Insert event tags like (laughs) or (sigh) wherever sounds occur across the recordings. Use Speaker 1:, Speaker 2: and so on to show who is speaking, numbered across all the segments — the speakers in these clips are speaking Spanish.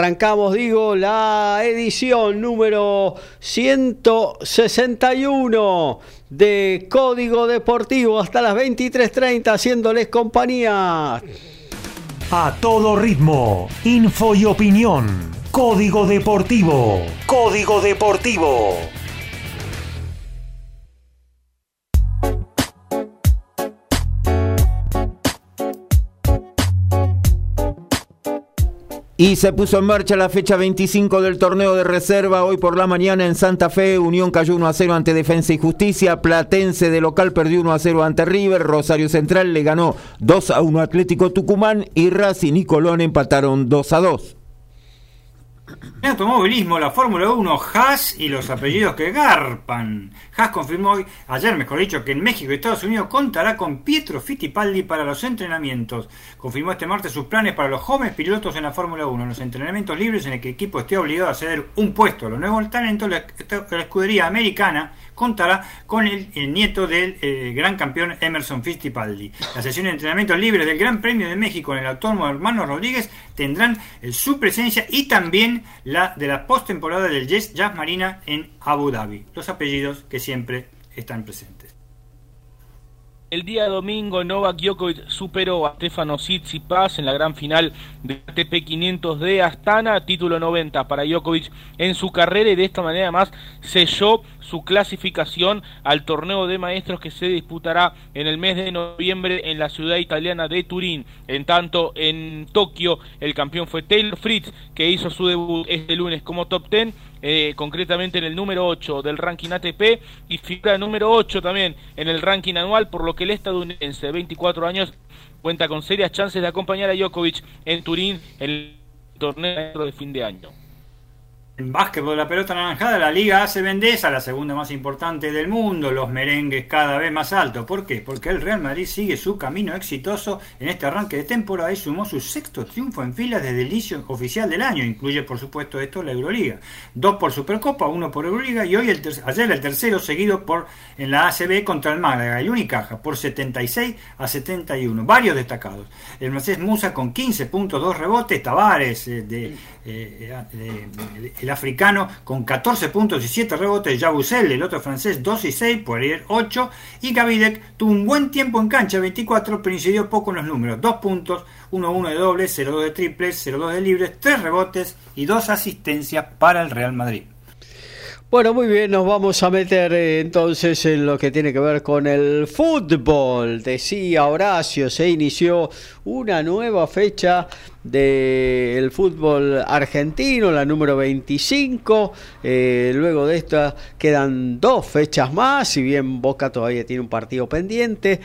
Speaker 1: Arrancamos, digo, la edición número 161 de Código Deportivo hasta las 23.30 haciéndoles compañía.
Speaker 2: A todo ritmo, info y opinión. Código Deportivo. Código Deportivo.
Speaker 3: Y se puso en marcha la fecha 25 del torneo de reserva. Hoy por la mañana en Santa Fe, Unión cayó 1 a 0 ante Defensa y Justicia. Platense de local perdió 1 a 0 ante River. Rosario Central le ganó 2 a 1 Atlético Tucumán. Y Racing y Colón empataron 2 a 2. (laughs)
Speaker 4: En automovilismo, la Fórmula 1, Haas y los apellidos que garpan. Haas confirmó ayer mejor dicho, que en México y Estados Unidos contará con Pietro Fittipaldi para los entrenamientos. Confirmó este martes sus planes para los jóvenes pilotos en la Fórmula 1. En los entrenamientos libres en el que el equipo esté obligado a ceder un puesto a los nuevos talentos, la escudería americana contará con el, nieto del eh, gran campeón Emerson Fittipaldi. La sesión de entrenamientos libres del Gran Premio de México en el autónomo Hermano Rodríguez tendrán eh, su presencia y también la de la postemporada del Jazz Marina en Abu Dhabi. Los apellidos que siempre están presentes.
Speaker 5: El día domingo Novak Djokovic superó a Stefano Tsitsipas en la gran final de ATP 500 de Astana, título 90 para Djokovic en su carrera y de esta manera más selló su clasificación al torneo de maestros que se disputará en el mes de noviembre en la ciudad italiana de Turín. En tanto, en Tokio el campeón fue Taylor Fritz, que hizo su debut este lunes como top 10 eh, concretamente en el número 8 del ranking ATP y figura número 8 también en el ranking anual, por lo que el estadounidense de 24 años cuenta con serias chances de acompañar a Djokovic en Turín en el torneo de fin de año.
Speaker 4: En básquetbol, la pelota naranjada, la Liga ACB Endesa, la segunda más importante del mundo, los merengues cada vez más altos. ¿Por qué? Porque el Real Madrid sigue su camino exitoso en este arranque de temporada y sumó su sexto triunfo en fila desde el inicio oficial del año. Incluye, por supuesto, esto la Euroliga. Dos por Supercopa, uno por Euroliga y hoy el ayer el tercero seguido por en la ACB contra el Málaga, el Unicaja, por 76 a 71. Varios destacados. El Mercedes Musa con 15 puntos, 2 rebotes, Tavares eh, de, eh, de africano con 14 puntos y 7 rebotes, Jabusel, el otro francés 2 y 6, Poirier 8 y Gavidec tuvo un buen tiempo en cancha 24 pero incidió poco en los números, 2 puntos, 1-1 de dobles, 0-2 de triples, 0-2 de libres, 3 rebotes y 2 asistencias para el Real Madrid.
Speaker 1: Bueno, muy bien, nos vamos a meter eh, entonces en lo que tiene que ver con el fútbol. Decía Horacio, se inició una nueva fecha del fútbol argentino, la número 25. Eh, luego de esta quedan dos fechas más, si bien Boca todavía tiene un partido pendiente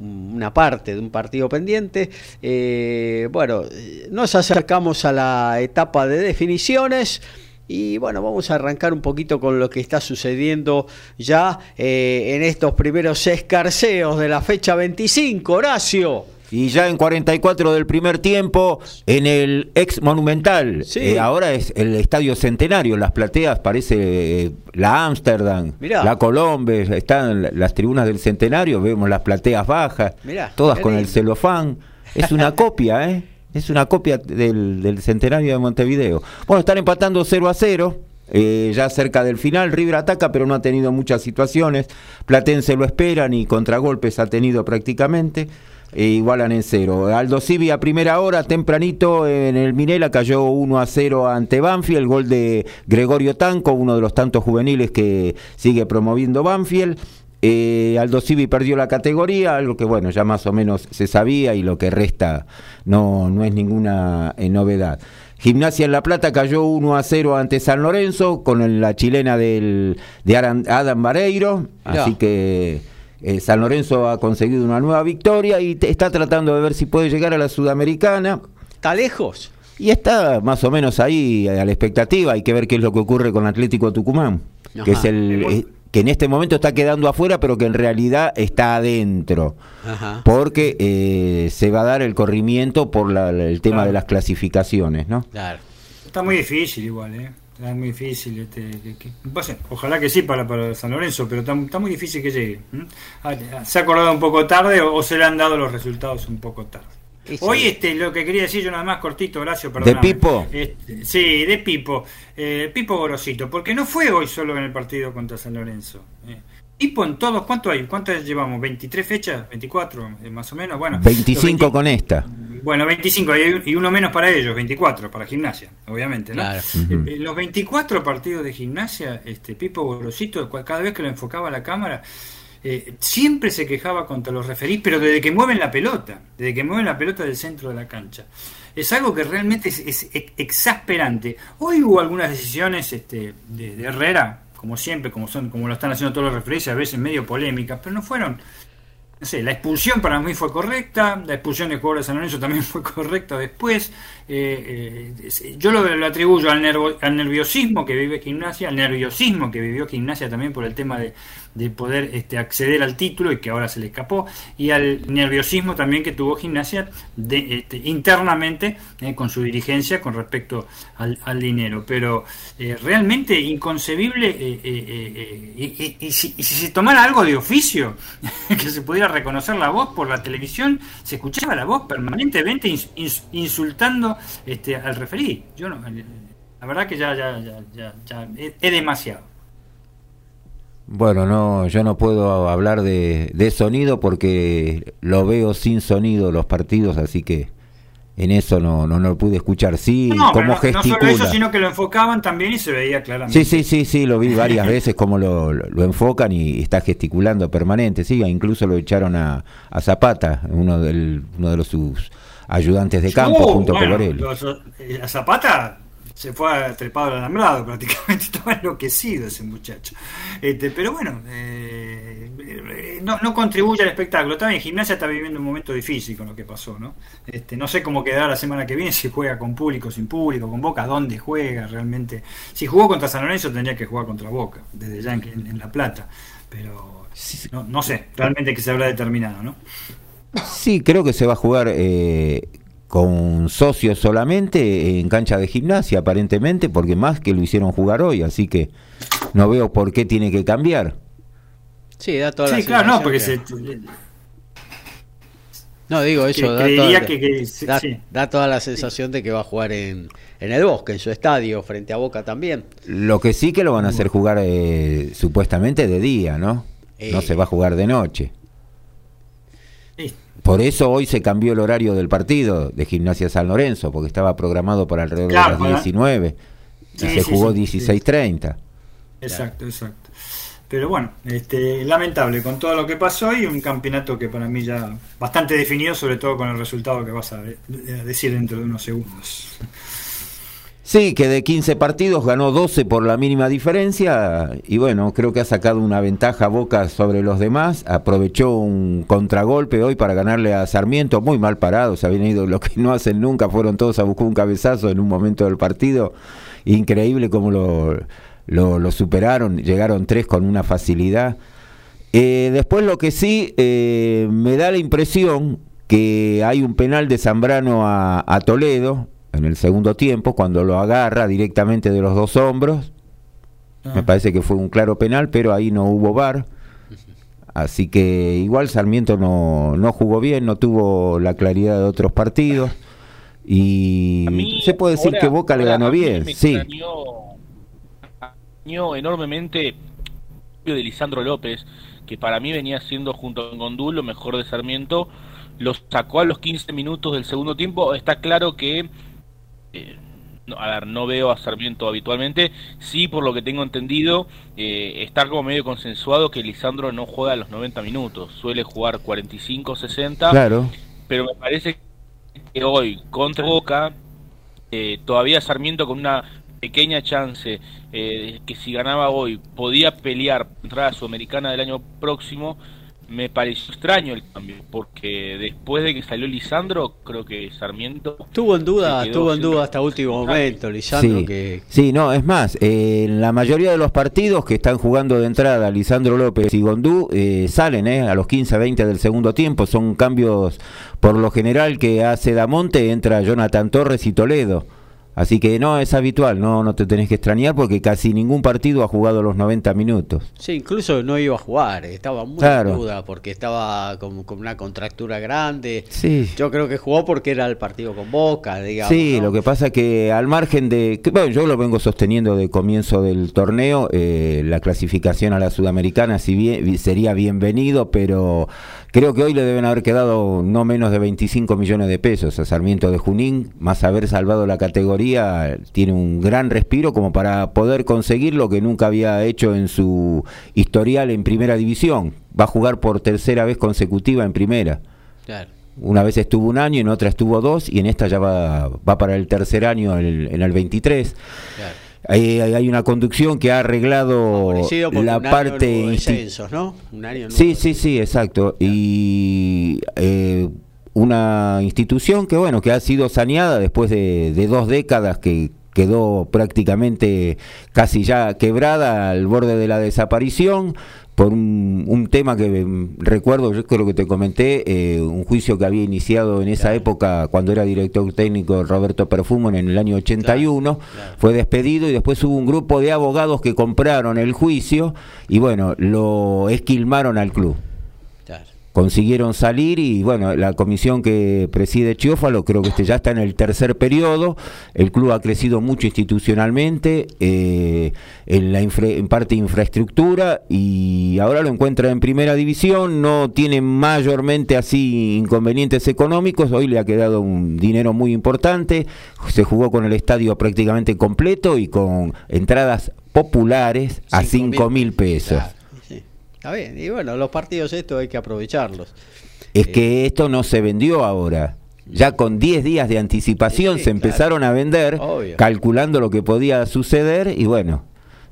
Speaker 1: una parte de un partido pendiente. Eh, bueno, nos acercamos a la etapa de definiciones. Y bueno, vamos a arrancar un poquito con lo que está sucediendo ya eh, en estos primeros escarceos de la fecha 25, Horacio.
Speaker 3: Y ya en 44 del primer tiempo, en el ex Monumental,
Speaker 1: Sí.
Speaker 3: eh, ahora es el Estadio Centenario, las plateas parece eh, la Ámsterdam, la Colombe, están las tribunas del Centenario, vemos las plateas bajas,
Speaker 1: Mirá,
Speaker 3: todas con el celofán. Es una (laughs) copia, ¿eh? Es una copia del, del Centenario de Montevideo. Bueno, están empatando 0 a 0. eh, ya cerca del final, River ataca, pero no ha tenido muchas situaciones. Platense lo esperan y contragolpes ha tenido prácticamente. E igualan en cero. Aldo Civi a primera hora, tempranito en el Minela, cayó 1 a 0 ante Banfield. El gol de Gregorio Tanco, uno de los tantos juveniles que sigue promoviendo Banfield. Eh, Aldo Civi perdió la categoría, algo que bueno, ya más o menos se sabía y lo que resta no, no es ninguna eh, novedad. Gimnasia en La Plata cayó 1 a 0 ante San Lorenzo con el- la chilena del, de Aran- Adam Vareiro, así que eh, San Lorenzo ha conseguido una nueva victoria y te- está tratando de ver si puede llegar a la Sudamericana.
Speaker 1: ¿Está lejos?
Speaker 3: Y está más o menos ahí a la expectativa. Hay que ver qué es lo que ocurre con Atlético Tucumán, que es el eh, que en este momento está quedando afuera, pero que en realidad está adentro,
Speaker 1: Ajá.
Speaker 3: porque eh, se va a dar el corrimiento por la- el tema
Speaker 4: Claro.
Speaker 3: de las clasificaciones, ¿no?
Speaker 1: Claro.
Speaker 4: Está muy difícil igual, ¿eh? Está muy difícil. Este, que- que- pase, ojalá que sí para, para San Lorenzo, pero está, está muy difícil que llegue. Ah, ¿Se ha acordado un poco tarde o, o se le han dado los resultados un poco tarde? Hoy este, lo que quería decir yo nada más cortito, Horacio, perdón.
Speaker 3: ¿De Pipo?
Speaker 4: Este, sí, de Pipo. Eh, Pipo Gorosito, porque no fue hoy solo en el partido contra San Lorenzo. Eh, Pipo en todos, ¿cuánto hay? ¿Cuántas llevamos? ¿23 fechas? ¿24 eh, más o menos? Bueno,
Speaker 3: 25 con esta.
Speaker 4: Bueno, 25 y uno menos para ellos, 24 para gimnasia, obviamente, ¿no? Los 24 partidos de gimnasia, este Pipo Gorosito, cada vez que lo enfocaba la cámara, eh, siempre se quejaba contra los referís, pero desde que mueven la pelota, desde que mueven la pelota del centro de la cancha. Es algo que realmente es, exasperante. Hoy hubo algunas decisiones este, de, Herrera, como siempre, como son, como lo están haciendo todos los referís, a veces medio polémicas, pero no fueron no sé, la expulsión para mí fue correcta, la expulsión de jugador de San Lorenzo también (laughs) fue correcta después. Eh, eh, yo lo, atribuyo al, al nerviosismo que vive Gimnasia, al nerviosismo que vivió Gimnasia también por el tema de, de poder este, acceder al título y que ahora se le escapó, y al nerviosismo también que tuvo Gimnasia de, este, internamente eh, con su dirigencia con respecto al, dinero. Pero eh, realmente inconcebible, eh, y, si, se tomara algo de oficio, (laughs) que se pudiera reconocer la voz por la televisión, se escuchaba la voz permanentemente insultando este, al referí. Yo no, la verdad que ya, ya, ya, ya, es demasiado.
Speaker 3: Bueno, no, yo no puedo hablar de, sonido porque lo veo sin sonido los partidos, así que en eso no, no, lo pude escuchar. Sí, como no, gesticula. No solo eso,
Speaker 4: sino que lo enfocaban también y se veía claramente.
Speaker 3: Sí, sí, sí, sí, lo vi varias veces como lo, lo, enfocan y está gesticulando permanente. Sí, incluso lo echaron a, a Zapata, uno, del, uno de los sus ayudantes de campo, uh, junto con Lorel.
Speaker 4: Eh, a Zapata se fue a trepado al alambrado, (laughs) prácticamente estaba enloquecido ese muchacho. Este, pero bueno, eh, eh, no, no, contribuye al espectáculo. También Gimnasia está viviendo un momento difícil con lo que pasó, ¿no? Este, no sé cómo quedará la semana que viene, si juega con público, sin público, con Boca, dónde juega realmente. Si jugó contra San Lorenzo tendría que jugar contra Boca, desde ya en, La Plata. Pero no, no, sé, realmente que se habrá determinado, ¿no?
Speaker 3: Sí, creo que se va a jugar eh, con socios solamente en cancha de gimnasia, aparentemente, porque más que lo hicieron jugar hoy, así que no veo por qué tiene que cambiar.
Speaker 1: Sí, da toda
Speaker 4: sí, claro, no, porque se...
Speaker 1: No, digo eso, da, toda, que, da, toda la sensación de que va a jugar en, en el bosque, en su estadio, frente a Boca también.
Speaker 3: Lo que sí que lo van a hacer jugar eh, supuestamente de día, ¿no? No se va a jugar de noche. Por eso hoy se cambió el horario del partido de Gimnasia San Lorenzo, porque estaba programado para alrededor de las 19 y se jugó 16.30.
Speaker 4: Exacto, exacto. Pero bueno, este, lamentable con todo lo que pasó y un campeonato que para mí ya bastante definido, sobre todo con el resultado que vas a decir dentro de unos segundos.
Speaker 3: Sí, que de 15 partidos ganó 12 por la mínima diferencia y bueno, creo que ha sacado una ventaja Boca sobre los demás, aprovechó un contragolpe hoy para ganarle a Sarmiento, muy mal parado, se habían ido lo que no hacen nunca, fueron todos a buscar un cabezazo en un momento del partido, increíble cómo lo, superaron, llegaron tres con una facilidad. Eh, después lo que sí eh, me da la impresión que hay un penal de Zambrano a Toledo, en el segundo tiempo, cuando lo agarra directamente de los dos hombros. Me ah. parece que fue un claro penal, pero ahí no hubo VAR. Así que igual Sarmiento no, no jugó bien, no tuvo la claridad de otros partidos. Y se puede decir que Boca le ganó bien. sí.
Speaker 5: Extrañó enormemente de Lisandro López, que para mí venía siendo junto con Gondú lo mejor de Sarmiento. Lo sacó a los 15 minutos del segundo tiempo. Está claro que eh, no, a ver, no veo a Sarmiento habitualmente. Sí, por lo que tengo entendido, eh, está como medio consensuado que Lisandro no juega a los 90 minutos. Suele jugar 45, 60.
Speaker 3: Claro.
Speaker 5: Pero me parece que hoy, contra Boca, eh, todavía Sarmiento con una pequeña chance eh, que si ganaba hoy podía pelear contra la Sudamericana del año próximo me pareció extraño el cambio, porque después de que salió Lisandro, creo que Sarmiento...
Speaker 1: Estuvo en duda, estuvo en duda hasta último momento, Lisandro.
Speaker 3: Sí,
Speaker 1: que...
Speaker 3: sí no, es más, eh, en la mayoría de los partidos que están jugando de entrada Lisandro López y Gondú, eh, salen eh, a los 15, 20 del segundo tiempo, son cambios por lo general que hace Damonte, entra Jonathan Torres y Toledo. Así que no es habitual, no, no te tenés que extrañar porque casi ningún partido ha jugado los 90 minutos.
Speaker 1: Sí, incluso no iba a jugar, estaba muy
Speaker 3: Claro.
Speaker 1: en duda porque estaba con, con una contractura grande.
Speaker 3: Sí.
Speaker 1: Yo creo que jugó porque era el partido con Boca, digamos.
Speaker 3: Sí,
Speaker 1: ¿no?
Speaker 3: lo que pasa es que al margen de, que, bueno, yo lo vengo sosteniendo de comienzo del torneo, eh, la clasificación a la sudamericana si bien sería bienvenido, pero creo que hoy le deben haber quedado no menos de 25 millones de pesos a Sarmiento de Junín, más haber salvado la categoría, tiene un gran respiro como para poder conseguir lo que nunca había hecho en su historial en primera división. Va a jugar por tercera vez consecutiva en primera.
Speaker 1: Claro.
Speaker 3: Una vez estuvo un año, en otra estuvo dos y en esta ya va, va para el tercer año en el, en el 23.
Speaker 1: claro.
Speaker 3: Hay, hay- una conducción que ha arreglado la parte...
Speaker 1: descensos, ¿no? Un año no
Speaker 3: Sí, sí, sí, exacto. Y eh, una institución que, bueno, que ha sido saneada después de, de dos décadas que quedó prácticamente casi ya quebrada al borde de la desaparición por un, un tema que mm, recuerdo, yo creo que te comenté, eh, un juicio que había iniciado en esa
Speaker 1: Claro.
Speaker 3: época cuando era director técnico Roberto Perfumo en el año 81,
Speaker 1: claro.
Speaker 3: fue despedido y después hubo un grupo de abogados que compraron el juicio y bueno, lo esquilmaron al club. Consiguieron salir y bueno, la comisión que preside Chiófalo creo que este ya está en el tercer periodo, el club ha crecido mucho institucionalmente, eh, en, la infra- en parte infraestructura y ahora lo encuentra en primera división, no tiene mayormente así inconvenientes económicos, hoy le ha quedado un dinero muy importante, se jugó con el estadio prácticamente completo y con entradas populares a
Speaker 1: Cinco
Speaker 3: 5 mil pesos.
Speaker 1: Claro. Está bien. Y bueno, los partidos estos hay que aprovecharlos.
Speaker 3: Es
Speaker 1: Eh,
Speaker 3: que esto no se vendió ahora. Ya con 10 días de anticipación
Speaker 1: Sí,
Speaker 3: se
Speaker 1: claro.
Speaker 3: empezaron a vender,
Speaker 1: Obvio.
Speaker 3: calculando lo que podía suceder y bueno,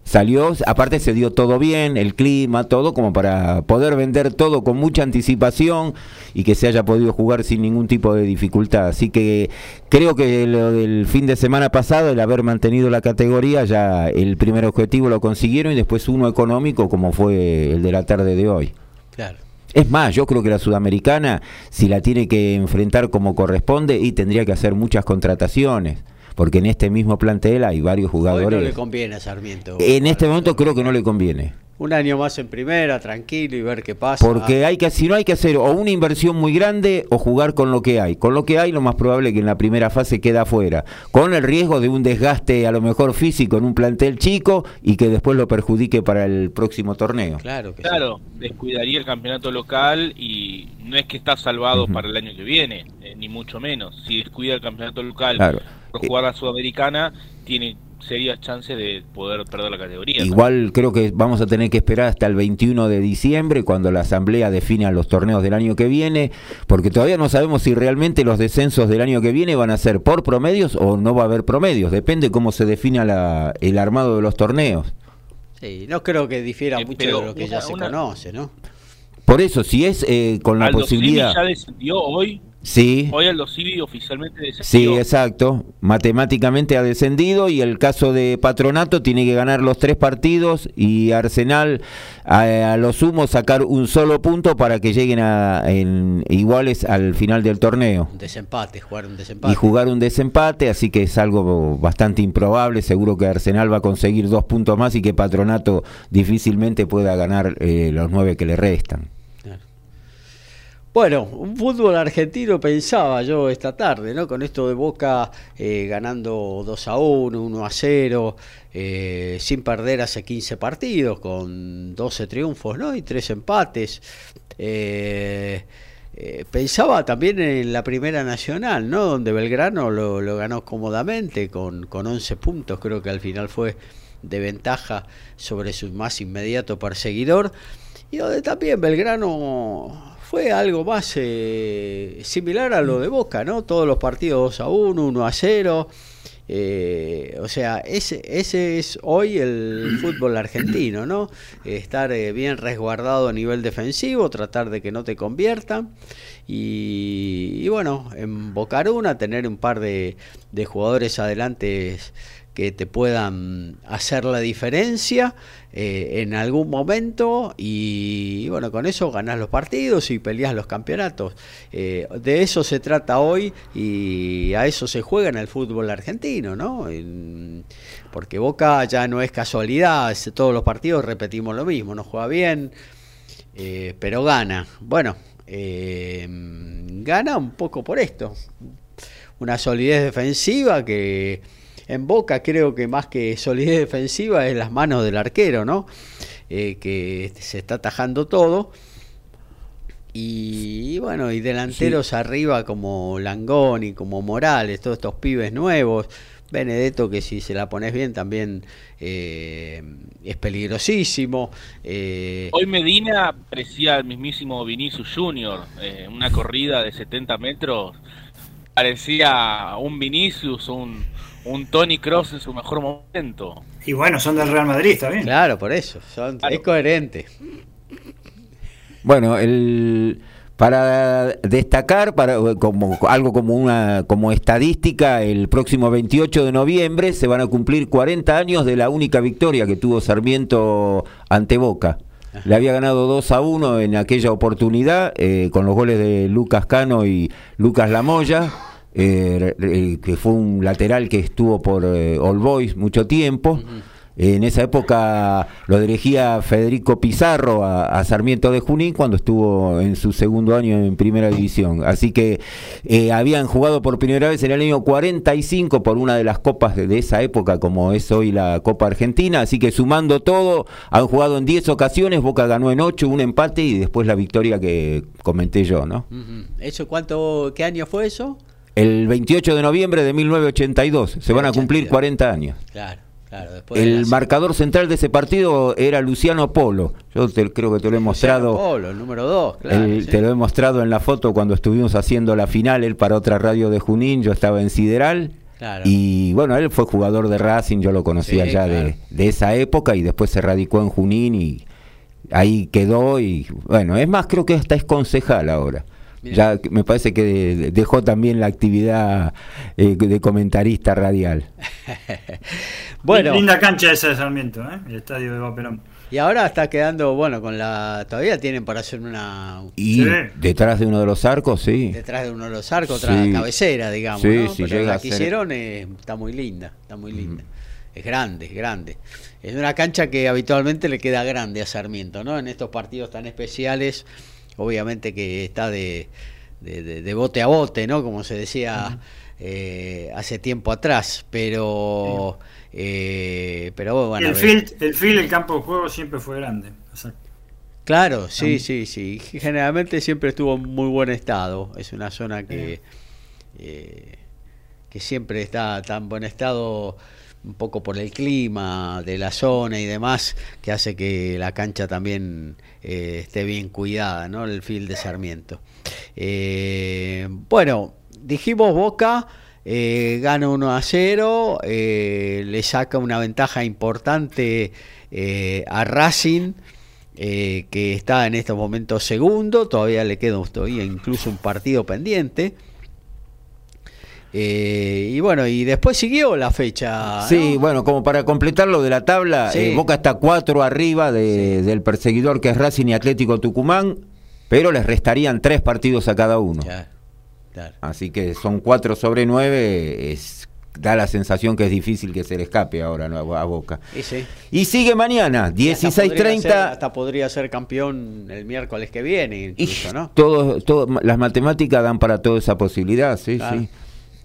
Speaker 3: salió, aparte se dio todo bien, el clima, todo como para poder vender todo con mucha anticipación y que se haya podido jugar sin ningún tipo de dificultad. Así que creo que lo del fin de semana pasado, el haber mantenido la categoría, ya el primer objetivo lo consiguieron y después uno económico como fue el de la tarde de hoy.
Speaker 1: Claro.
Speaker 3: Es más, yo creo que la sudamericana, si la tiene que enfrentar como corresponde, y tendría que hacer muchas contrataciones, porque en este mismo plantel hay varios
Speaker 1: Hoy no
Speaker 3: jugadores.
Speaker 1: le conviene a Sarmiento.
Speaker 3: en este momento creo que no le conviene,
Speaker 1: Un año más en primera, tranquilo y ver qué pasa.
Speaker 3: porque hay que, si no hay que hacer o una inversión muy grande o jugar con lo que hay. Con lo que hay, lo más probable es que en la primera fase queda afuera, con el riesgo de un desgaste a lo mejor físico en un plantel chico y que después lo perjudique para el próximo torneo.
Speaker 1: Claro que sí.
Speaker 5: Claro, descuidaría el campeonato local y no es que está salvado para el año que viene, eh, ni mucho menos. Si descuida el campeonato local
Speaker 3: Claro.
Speaker 5: Por jugar la sudamericana, tiene serias chances de poder perder la categoría.
Speaker 3: Igual creo que vamos a tener que esperar hasta el 21 de diciembre cuando la Asamblea defina los torneos del año que viene, porque todavía no sabemos si realmente los descensos del año que viene van a ser por promedios o no va a haber promedios, depende cómo se defina la- el armado de los torneos.
Speaker 1: Sí, no creo que difiera
Speaker 5: Eh,
Speaker 1: mucho de lo que ya se
Speaker 5: una-
Speaker 1: conoce, ¿no?
Speaker 3: Por eso, si es eh, con la posibilidad...
Speaker 5: Ya descendió hoy.
Speaker 3: Sí,
Speaker 5: Hoy Aldo Civi oficialmente
Speaker 3: sí,
Speaker 5: descendió.
Speaker 3: exacto. Matemáticamente ha descendido y el caso de Patronato tiene que ganar los tres partidos y Arsenal a, a lo sumo sacar un solo punto para que lleguen a en, iguales al final del torneo
Speaker 1: Un desempate, jugar un desempate.
Speaker 3: y jugar un desempate, así que es algo bastante improbable. Seguro que Arsenal va a conseguir dos puntos más y que Patronato difícilmente pueda ganar eh, los nueve que le restan.
Speaker 1: Bueno, un fútbol argentino pensaba yo esta tarde, ¿no? Con esto de Boca eh, ganando 2 a 1, 1 a 0, eh, sin perder hace 15 partidos, con 12 triunfos, ¿no? Y 3 empates. Eh, pensaba también en la Primera Nacional, ¿no? Donde Belgrano lo, lo ganó cómodamente, con, con 11 puntos, creo que al final fue de ventaja sobre su más inmediato perseguidor. Y donde también Belgrano fue algo más eh, similar a lo de Boca, ¿no? Todos los partidos 2 a 1, 1 a 0. eh, o sea, ese, ese es hoy el fútbol argentino, ¿no? Estar eh, bien resguardado a nivel defensivo, tratar de que no te conviertan. Y, y bueno, en una tener un par de, de jugadores adelante que te puedan hacer la diferencia eh, en algún momento y, bueno, con eso ganás los partidos y peleas los campeonatos. Eh, de eso se trata hoy y a eso se juega en el fútbol argentino, ¿no? porque Boca ya no es casualidad, todos los partidos repetimos lo mismo, no juega bien, eh, pero gana. Bueno, gana un poco por esto, una solidez defensiva que en Boca creo que más que solidez defensiva es las manos del arquero, ¿no? Eh, que se está atajando todo. Y, bueno, y delanteros arriba como Langoni, como Morales, todos estos pibes nuevos. Benedetto, que si se la pones bien también eh, es peligrosísimo.
Speaker 5: Eh, Hoy Medina parecía el mismísimo Vinicius Junior, una corrida de 70 metros, parecía un Vinicius, un, un Tony Cross en su mejor momento.
Speaker 4: Y bueno, son del Real Madrid también.
Speaker 1: Claro, por eso, son, es coherente.
Speaker 3: Bueno, el para destacar para como algo como una como estadística el próximo 28 de noviembre se van a cumplir 40 años de la única victoria que tuvo Sarmiento ante Boca le había ganado 2 a 1 en aquella oportunidad eh, con los goles de Lucas Cano y Lucas Lamoya eh, que fue un lateral que estuvo por eh, All Boys mucho tiempo. En esa época lo dirigía Federico Pizarro a, Sarmiento de Junín cuando estuvo en su segundo año en primera división. Así que eh, habían jugado por primera vez en el año 45 por una de las copas de, esa época, como es hoy la Copa Argentina. Así que sumando todo, han jugado en 10 ocasiones, Boca ganó en 8, un empate y después la victoria que comenté yo, ¿no?
Speaker 1: ¿Eso cuánto, qué año fue eso?
Speaker 3: El 28 de noviembre de 1982. Se van a cumplir 40 años.
Speaker 1: Claro. Claro,
Speaker 3: el marcador central de ese partido era Luciano Polo. Yo creo que te lo he mostrado.
Speaker 1: Polo, el número 2.
Speaker 3: Te lo he mostrado en la foto cuando estuvimos haciendo la final, él para otra radio de Junín, yo estaba en Sideral. Y bueno, él fue jugador de Racing, yo lo conocía ya de, de, esa época y después se radicó en Junín y ahí quedó. Y bueno, es más, creo que hasta es concejal ahora. Ya me parece que dejó también la actividad eh, de comentarista radial. (laughs)
Speaker 4: bueno, linda cancha esa de Sarmiento, ¿eh? el estadio de Vaperón.
Speaker 1: Y ahora está quedando, bueno, con la. Todavía tienen para hacer una.
Speaker 3: Y detrás de uno de los arcos, sí.
Speaker 1: Detrás de uno de los arcos, otra cabecera, digamos. Sí, ¿no? Pero la que hicieron está muy linda, está muy linda. Es grande, es grande. Es una cancha que habitualmente le queda grande a Sarmiento, ¿no? En estos partidos tan especiales obviamente que está de, de, bote a bote, ¿no? Como se decía eh, hace tiempo atrás, pero... Eh, pero
Speaker 4: bueno, el, field, el field, el campo de juego siempre fue grande.
Speaker 1: Claro, sí, sí, sí. Generalmente siempre estuvo en muy buen estado. Es una zona que, eh, que siempre está tan buen estado un poco por el clima de la zona y demás, que hace que la cancha también eh, esté bien cuidada, ¿no? El field de Sarmiento. Eh, bueno, dijimos Boca. Eh, gana 1 a 0, le saca una ventaja importante a Racing, que está en estos momentos segundo, todavía le queda todavía incluso un partido pendiente. Eh, y bueno, y después siguió la fecha.
Speaker 3: Sí, bueno, como para completar lo de la tabla, eh, Boca está cuatro arriba del perseguidor que es Racing y Atlético Tucumán, pero les restarían tres partidos a cada uno. Así que son cuatro sobre nueve, es, da la sensación que es difícil que se le escape ahora a Boca. Y, sigue mañana, 16.30.
Speaker 1: Hasta, podría ser campeón el miércoles que viene, incluso, ¿no?
Speaker 3: Todo, las matemáticas dan para toda esa posibilidad, sí, sí.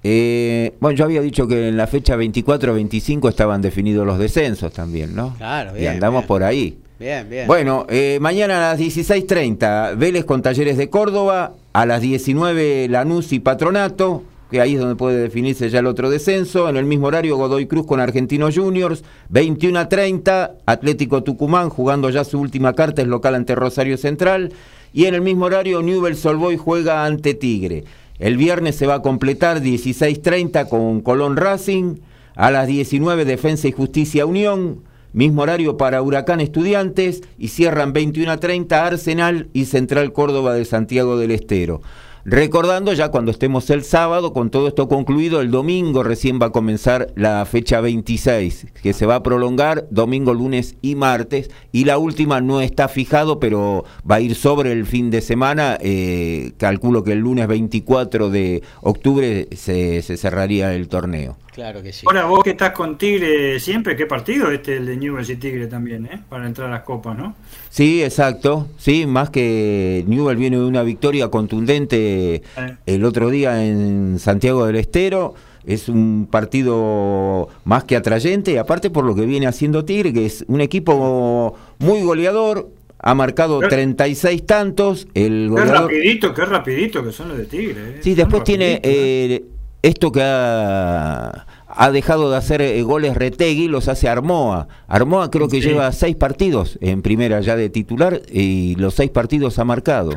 Speaker 3: Eh, bueno, yo había dicho que en la fecha 24-25 estaban definidos los descensos también, ¿no?
Speaker 1: Claro, bien.
Speaker 3: Y andamos por ahí.
Speaker 1: Bien, bien.
Speaker 3: Bueno, eh, mañana a las 16.30, Vélez con Talleres de Córdoba, a las 19 Lanús y Patronato, que ahí es donde puede definirse ya el otro descenso. En el mismo horario, Godoy Cruz con Argentinos Juniors, 21 a 30, Atlético Tucumán jugando ya su última carta, es local ante Rosario Central. Y en el mismo horario, Newell Solboy juega ante Tigre. El viernes se va a completar 16.30 con Colón Racing, a las 19 Defensa y Justicia Unión, mismo horario para Huracán Estudiantes y cierran 21.30 Arsenal y Central Córdoba de Santiago del Estero. Recordando ya cuando estemos el sábado, con todo esto concluido, el domingo recién va a comenzar la fecha 26, que se va a prolongar domingo, lunes y martes, y la última no está fijado, pero va a ir sobre el fin de semana, eh, calculo que el lunes 24 de octubre se, se cerraría el torneo.
Speaker 1: Claro que sí.
Speaker 4: Ahora vos que estás con Tigre siempre, ¿qué partido este el de Newell's y Tigre también, eh? Para entrar a las copas, ¿no?
Speaker 3: Sí, exacto. Sí, más que Newell viene de una victoria contundente el otro día en Santiago del Estero. Es un partido más que atrayente, y aparte por lo que viene haciendo Tigre, que es un equipo muy goleador, ha marcado 36 tantos. El
Speaker 4: Qué
Speaker 3: goleador...
Speaker 4: rapidito, qué rapidito que son los de Tigre. eh.
Speaker 3: Sí,
Speaker 4: Son
Speaker 3: después tiene
Speaker 4: eh.
Speaker 3: Esto que ha, ha dejado de hacer eh, goles Retegui, los hace Armoa. Armoa creo que
Speaker 4: Sí.
Speaker 3: lleva seis partidos en primera ya de titular y los seis partidos ha marcado.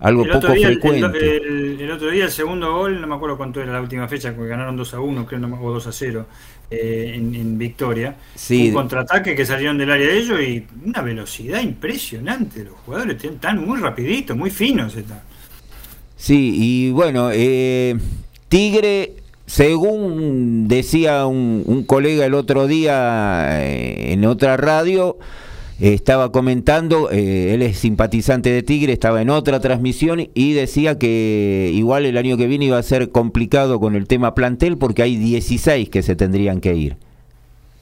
Speaker 3: Algo
Speaker 4: El
Speaker 3: poco
Speaker 4: día,
Speaker 3: frecuente.
Speaker 4: el- el otro día el segundo gol, no me acuerdo cuánto era la última fecha, porque ganaron 2 a 1, creo, o 2 a 0 eh, en, en victoria.
Speaker 3: Sí.
Speaker 4: Un contraataque que salieron del área de ellos y una velocidad impresionante. Los jugadores tienen- están muy rapiditos, muy finos. Están.
Speaker 3: Sí, y bueno, eh, Tigre, según decía un, un colega el otro día eh, en otra radio, estaba comentando, eh, él es simpatizante de Tigre, estaba en otra transmisión y decía que igual el año que viene iba a ser complicado con el tema plantel porque hay 16 que se tendrían que ir.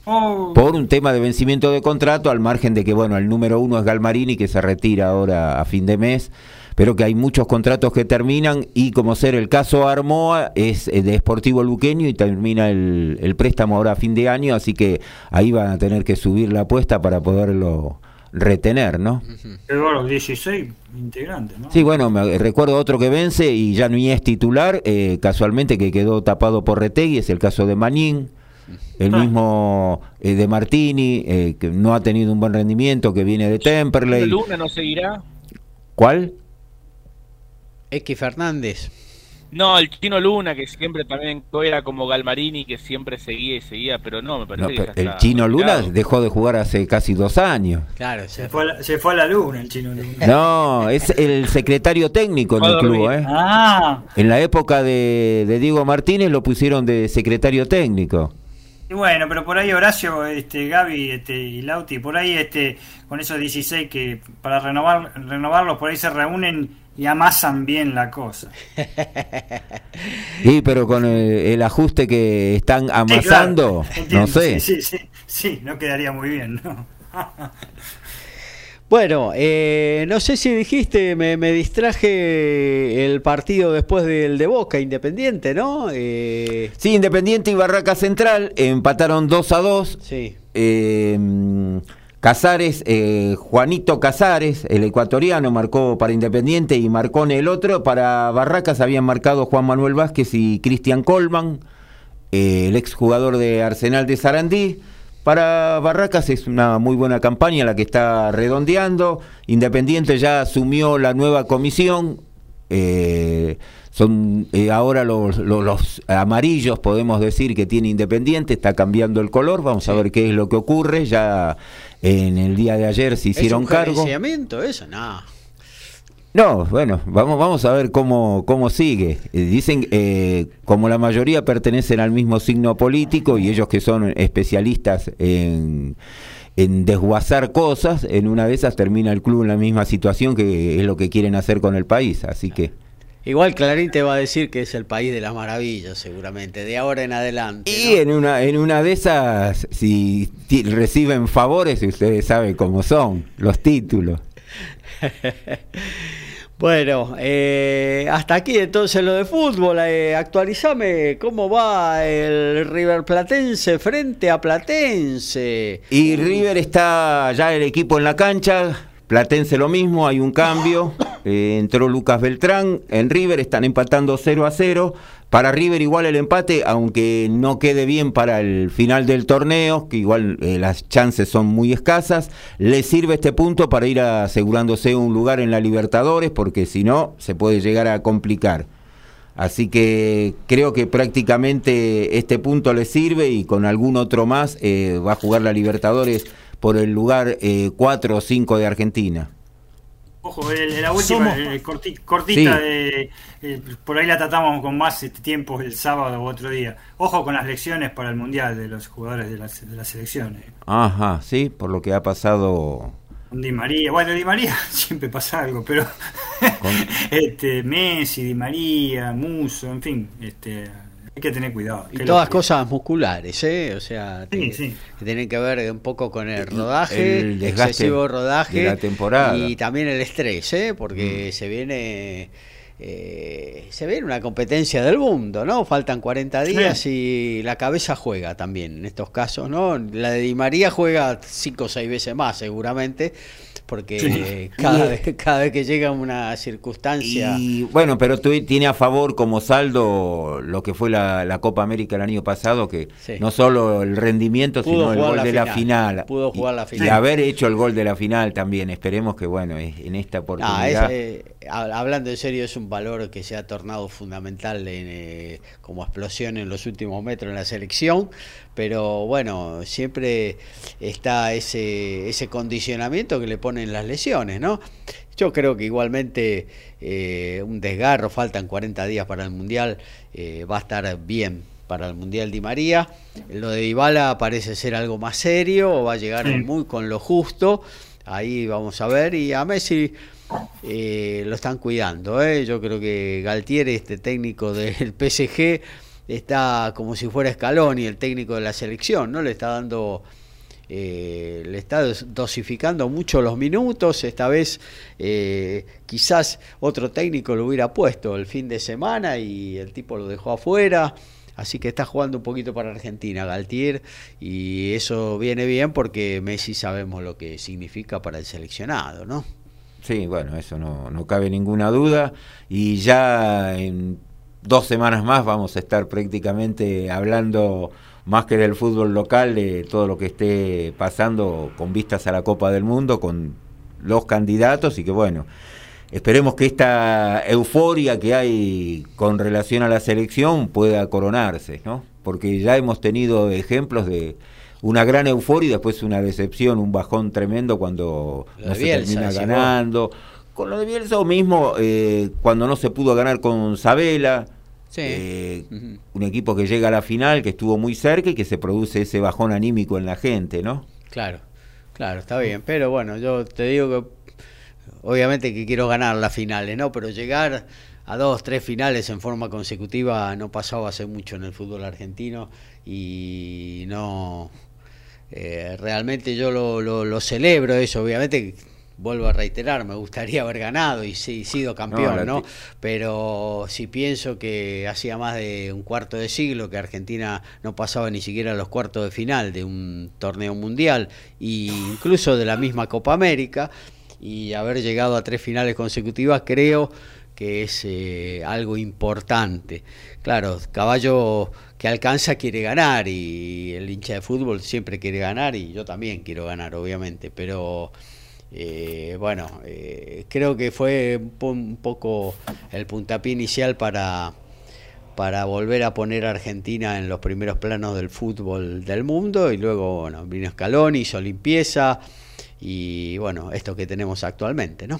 Speaker 4: Oh,
Speaker 3: Por un tema de vencimiento de contrato, al margen de que, bueno, el número uno es Galmarini, que se retira ahora a fin de mes, pero que hay muchos contratos que terminan y como ser el caso Armoa es eh, de Sportivo Luqueño y termina el, el préstamo ahora a fin de año, así que ahí van a tener que subir la apuesta para poderlo retener, ¿no?
Speaker 4: pero los 16 integrantes, ¿no?
Speaker 3: Sí, bueno, me recuerdo otro que vence y ya ni es titular, eh, casualmente que quedó tapado por Retegui, es el caso de Manín, el mismo eh, de Martini, eh, que no ha tenido un buen rendimiento, que viene de Temperley.
Speaker 5: Luna no seguirá.
Speaker 3: ¿Cuál?
Speaker 1: X Fernández.
Speaker 5: No, el Chino Luna, que siempre también era como Galmarini, que siempre seguía y seguía, pero no, me parece
Speaker 3: No,
Speaker 5: que
Speaker 3: el
Speaker 5: está
Speaker 3: chino Luna dejó de jugar hace casi dos años.
Speaker 1: Claro,
Speaker 4: Se fue, a la, se fue a la luna el chino. Luna. (laughs)
Speaker 3: No, es el secretario técnico en el club. ¿eh?
Speaker 4: Ah,
Speaker 3: En la época de, de Diego Martínez lo pusieron de secretario técnico.
Speaker 4: y bueno, pero por ahí Horacio, este, Gaby este, y Lauti, por ahí este, con esos 16 que para renovar, renovarlos, por ahí se reúnen y amasan bien la cosa.
Speaker 3: Sí, pero con el, el ajuste que están
Speaker 4: Sí,
Speaker 3: amasando,
Speaker 4: claro,
Speaker 3: no sé.
Speaker 4: Sí, sí, sí, sí, no quedaría muy bien, ¿no? (laughs)
Speaker 1: Bueno, eh, no sé si dijiste, me, me distraje el partido después del de Boca Independiente, ¿no? Eh,
Speaker 3: Sí, Independiente y Barraca Central empataron 2 a 2.
Speaker 1: sí.
Speaker 3: Eh, Casares, eh, Juanito Casares, el ecuatoriano, marcó para Independiente y marcó en el otro. Para Barracas habían marcado Juan Manuel Vázquez y Cristian Colman, eh, el exjugador de Arsenal de Sarandí. Para Barracas es una muy buena campaña la que está redondeando. Independiente ya asumió la nueva comisión. eh, son eh, ahora los, los- los amarillos, podemos decir, que tiene Independiente, está cambiando el color, vamos a ver qué es lo que ocurre, ya en el día de ayer se hicieron
Speaker 1: ¿Es un
Speaker 3: cargo.
Speaker 1: eso? No.
Speaker 3: No, bueno, vamos, vamos a ver cómo, cómo sigue. Eh, dicen, eh, como la mayoría pertenecen al mismo signo político y ellos que son especialistas en, en desguazar cosas, en una de esas termina el club en la misma situación que es lo que quieren hacer con el país. Así que...
Speaker 1: Igual Clarín te va a decir que es el país de las maravillas, seguramente, de ahora en adelante.
Speaker 3: Y
Speaker 1: ¿no?
Speaker 3: en una, en una de esas, si reciben favores, ustedes saben cómo son los títulos. (laughs)
Speaker 1: Bueno, eh, hasta aquí entonces lo de fútbol. Eh, actualizame cómo va el River Platense frente a Platense.
Speaker 3: Y River está ya el equipo en la cancha, Platense lo mismo, hay un cambio, eh, entró Lucas Beltrán, en River están empatando 0 a 0, para River igual el empate, aunque no quede bien para el final del torneo, que igual eh, las chances son muy escasas, le sirve este punto para ir asegurándose un lugar en la Libertadores, porque si no se puede llegar a complicar. Así que creo que prácticamente este punto le sirve y con algún otro más eh, va a jugar la Libertadores por el lugar 4 o 5 de Argentina.
Speaker 4: Ojo, la última, cortita, de, por ahí la tratamos con más este tiempo el sábado u otro día. Ojo con las lecciones para el Mundial de los jugadores de las, de las selecciones.
Speaker 3: Ajá, sí, por lo que ha pasado
Speaker 4: Di María, bueno, Di María (laughs) siempre pasa algo, pero (laughs) este, Messi, Di María, Muso, en fin, este, hay que tener cuidado.
Speaker 1: Y todas cosas musculares, ¿eh? O sea, que tienen que ver un poco con el rodaje, el excesivo rodaje
Speaker 3: la temporada.
Speaker 1: y también el estrés, ¿eh? Porque mm. se viene eh, se ve una competencia del mundo, ¿no? Faltan 40 días y la cabeza juega también en estos casos, ¿no? La de Di María juega 5 o 6 veces más seguramente porque cada, vez, cada vez que llega una circunstancia...
Speaker 3: Y bueno, pero tú, tiene a favor como saldo lo que fue la, Copa América el año pasado, que no solo el rendimiento, sino el gol de la final.
Speaker 1: Pudo jugar la final.
Speaker 3: Y haber hecho el gol de la final también. Esperemos que, bueno, en esta oportunidad...
Speaker 1: Eh, hablando en serio, es un valor que se ha tornado fundamental eh, como explosión en los últimos metros en la selección, pero bueno, siempre está ese, ese condicionamiento que le ponen las lesiones, ¿no? Yo creo que igualmente eh, un desgarro, faltan 40 días para el Mundial, eh, va a estar bien para el Mundial Di María. Lo de Dybala parece ser algo más serio, va a llegar muy con lo justo, ahí vamos a ver, y a Messi eh, lo están cuidando. ¿eh? Yo creo que Galtieri, este técnico del (laughs) PSG, está como si fuera Scaloni, el técnico de la selección, ¿no? Le está dando, eh, le está dosificando mucho los minutos. Esta vez quizás otro técnico lo hubiera puesto el fin de semana y el tipo lo dejó afuera. Así que está jugando un poquito para Argentina, Galtier, y eso viene bien porque Messi sabemos lo que significa para el seleccionado, ¿no?
Speaker 3: Sí, bueno, eso no, no cabe ninguna duda. Y ya en dos semanas más vamos a estar prácticamente hablando más que del fútbol local, de todo lo que esté pasando con vistas a la Copa del Mundo, con los candidatos y que bueno, esperemos que esta euforia que hay con relación a la selección pueda coronarse, ¿no? Porque ya hemos tenido ejemplos de una gran euforia y después una decepción, un bajón tremendo cuando no se termina ganando. Con lo de Bielsa mismo, eh, cuando no se pudo ganar con Sabela, eh, un equipo que llega a la final, que estuvo muy cerca y que se produce ese bajón anímico en la gente, ¿no?
Speaker 1: Claro, claro, está bien. Pero bueno, yo te digo que obviamente que quiero ganar las finales, ¿no? Pero llegar a dos, tres finales en forma consecutiva no pasaba hace mucho en el fútbol argentino y no eh, realmente yo lo, lo, celebro eso, obviamente vuelvo a reiterar, me gustaría (laughs) haber ganado y sí, sido campeón, ¿no? Pero si pienso que hacía más de un cuarto de siglo que Argentina no pasaba ni siquiera a los cuartos de final de un torneo mundial e incluso de la misma Copa América y haber llegado a tres finales consecutivas, creo que es eh, algo importante. Claro, caballo que alcanza quiere ganar y el hincha de fútbol siempre quiere ganar y yo también quiero ganar, obviamente, pero eh, bueno, eh, creo que fue un poco el puntapié inicial para, para volver a poner a Argentina en los primeros planos del fútbol del mundo y luego bueno, vino Scaloni, hizo limpieza y bueno, esto que tenemos actualmente, ¿no?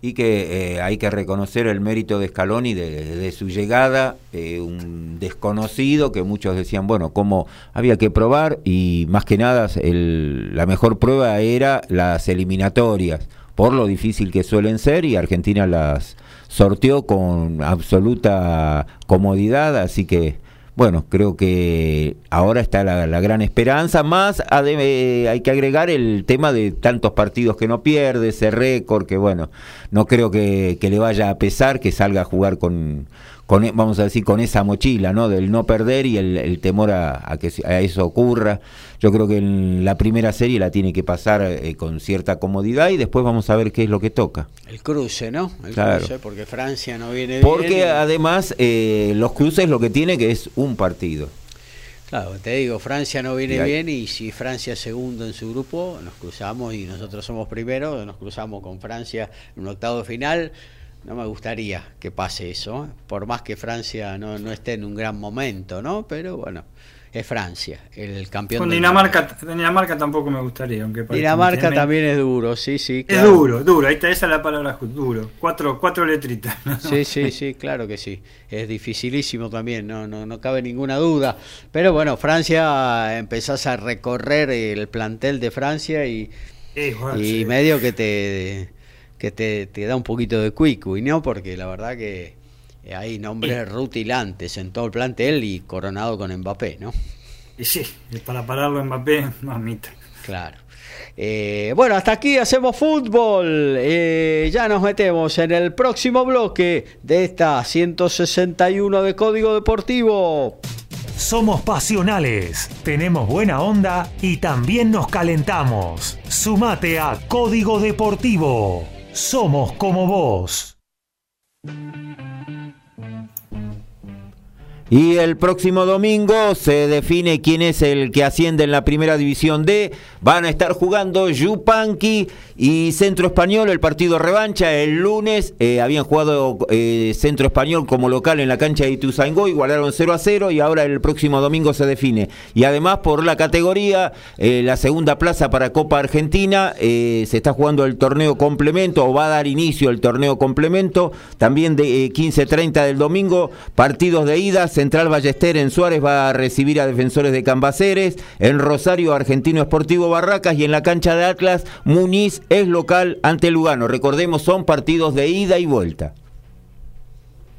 Speaker 3: Y que eh, hay que reconocer el mérito de Scaloni de, su llegada, eh, un desconocido que muchos decían, bueno, cómo había que probar y más que nada el, la mejor prueba era las eliminatorias, por lo difícil que suelen ser y Argentina las sorteó con absoluta comodidad, así que bueno, creo que ahora está la, gran esperanza, más eh, hay que agregar el tema de tantos partidos que no pierde, ese récord, que bueno, no creo que, que le vaya a pesar que salga a jugar con, con, vamos a decir, con esa mochila, ¿no? Del no perder y el, temor a, que a eso ocurra. Yo creo que en la primera serie la tiene que pasar eh, con cierta comodidad y después vamos a ver qué es lo que toca.
Speaker 1: El cruce, ¿no? El
Speaker 3: claro.
Speaker 1: cruce, porque Francia no viene
Speaker 3: porque bien. Porque además eh, los cruces lo que tiene que es un partido.
Speaker 1: Claro, te digo, Francia no viene bien y si Francia es segundo en su grupo, nos cruzamos y nosotros somos primero, nos cruzamos con Francia en un octavo final no me gustaría que pase eso, por más que Francia no, no esté en un gran momento, ¿no? Pero bueno, es Francia, el campeón.
Speaker 4: Con Dinamarca, Dinamarca tampoco me gustaría, aunque.
Speaker 1: Dinamarca también es duro, sí, sí.
Speaker 4: Es
Speaker 1: claro.
Speaker 4: duro, duro, ahí está, esa es la palabra duro. Cuatro, cuatro letritas.
Speaker 1: Sí, sí, sí, claro que sí. Es dificilísimo también, no, no, no cabe ninguna duda. Pero bueno, Francia, empezás a recorrer el plantel de Francia y,
Speaker 4: Sí, bueno,
Speaker 1: y
Speaker 4: sí.
Speaker 1: medio que te que te, te da un poquito de cuicu, ¿no? Porque la verdad que hay nombres rutilantes en todo el plantel y coronado con Mbappé, ¿no?
Speaker 4: Y sí, y para pararlo Mbappé, mamita.
Speaker 1: Claro. Eh, bueno, hasta aquí hacemos fútbol. Eh, ya nos metemos en el próximo bloque de esta 161 de Código Deportivo.
Speaker 2: Somos pasionales, tenemos buena onda y también nos calentamos. Sumate a Código Deportivo. Somos como vos.
Speaker 3: Y el próximo domingo se define quién es el que asciende en la primera división D. Van a estar jugando Yupanqui y Centro Español, el partido revancha. El lunes eh, habían jugado eh, Centro Español como local en la cancha de Ituzaingó, igualaron 0 a 0 y ahora el próximo domingo se define. Y además por la categoría, eh, la segunda plaza para Copa Argentina, se está jugando el torneo complemento o va a dar inicio el torneo complemento. También de eh, 15.30 del domingo, partidos de ida. Central Ballester en Suárez va a recibir a defensores de Cambaceres. En Rosario, Argentino Esportivo Barracas. Y en la cancha de Atlas, Muniz es local ante Lugano. Recordemos, son partidos de ida y vuelta.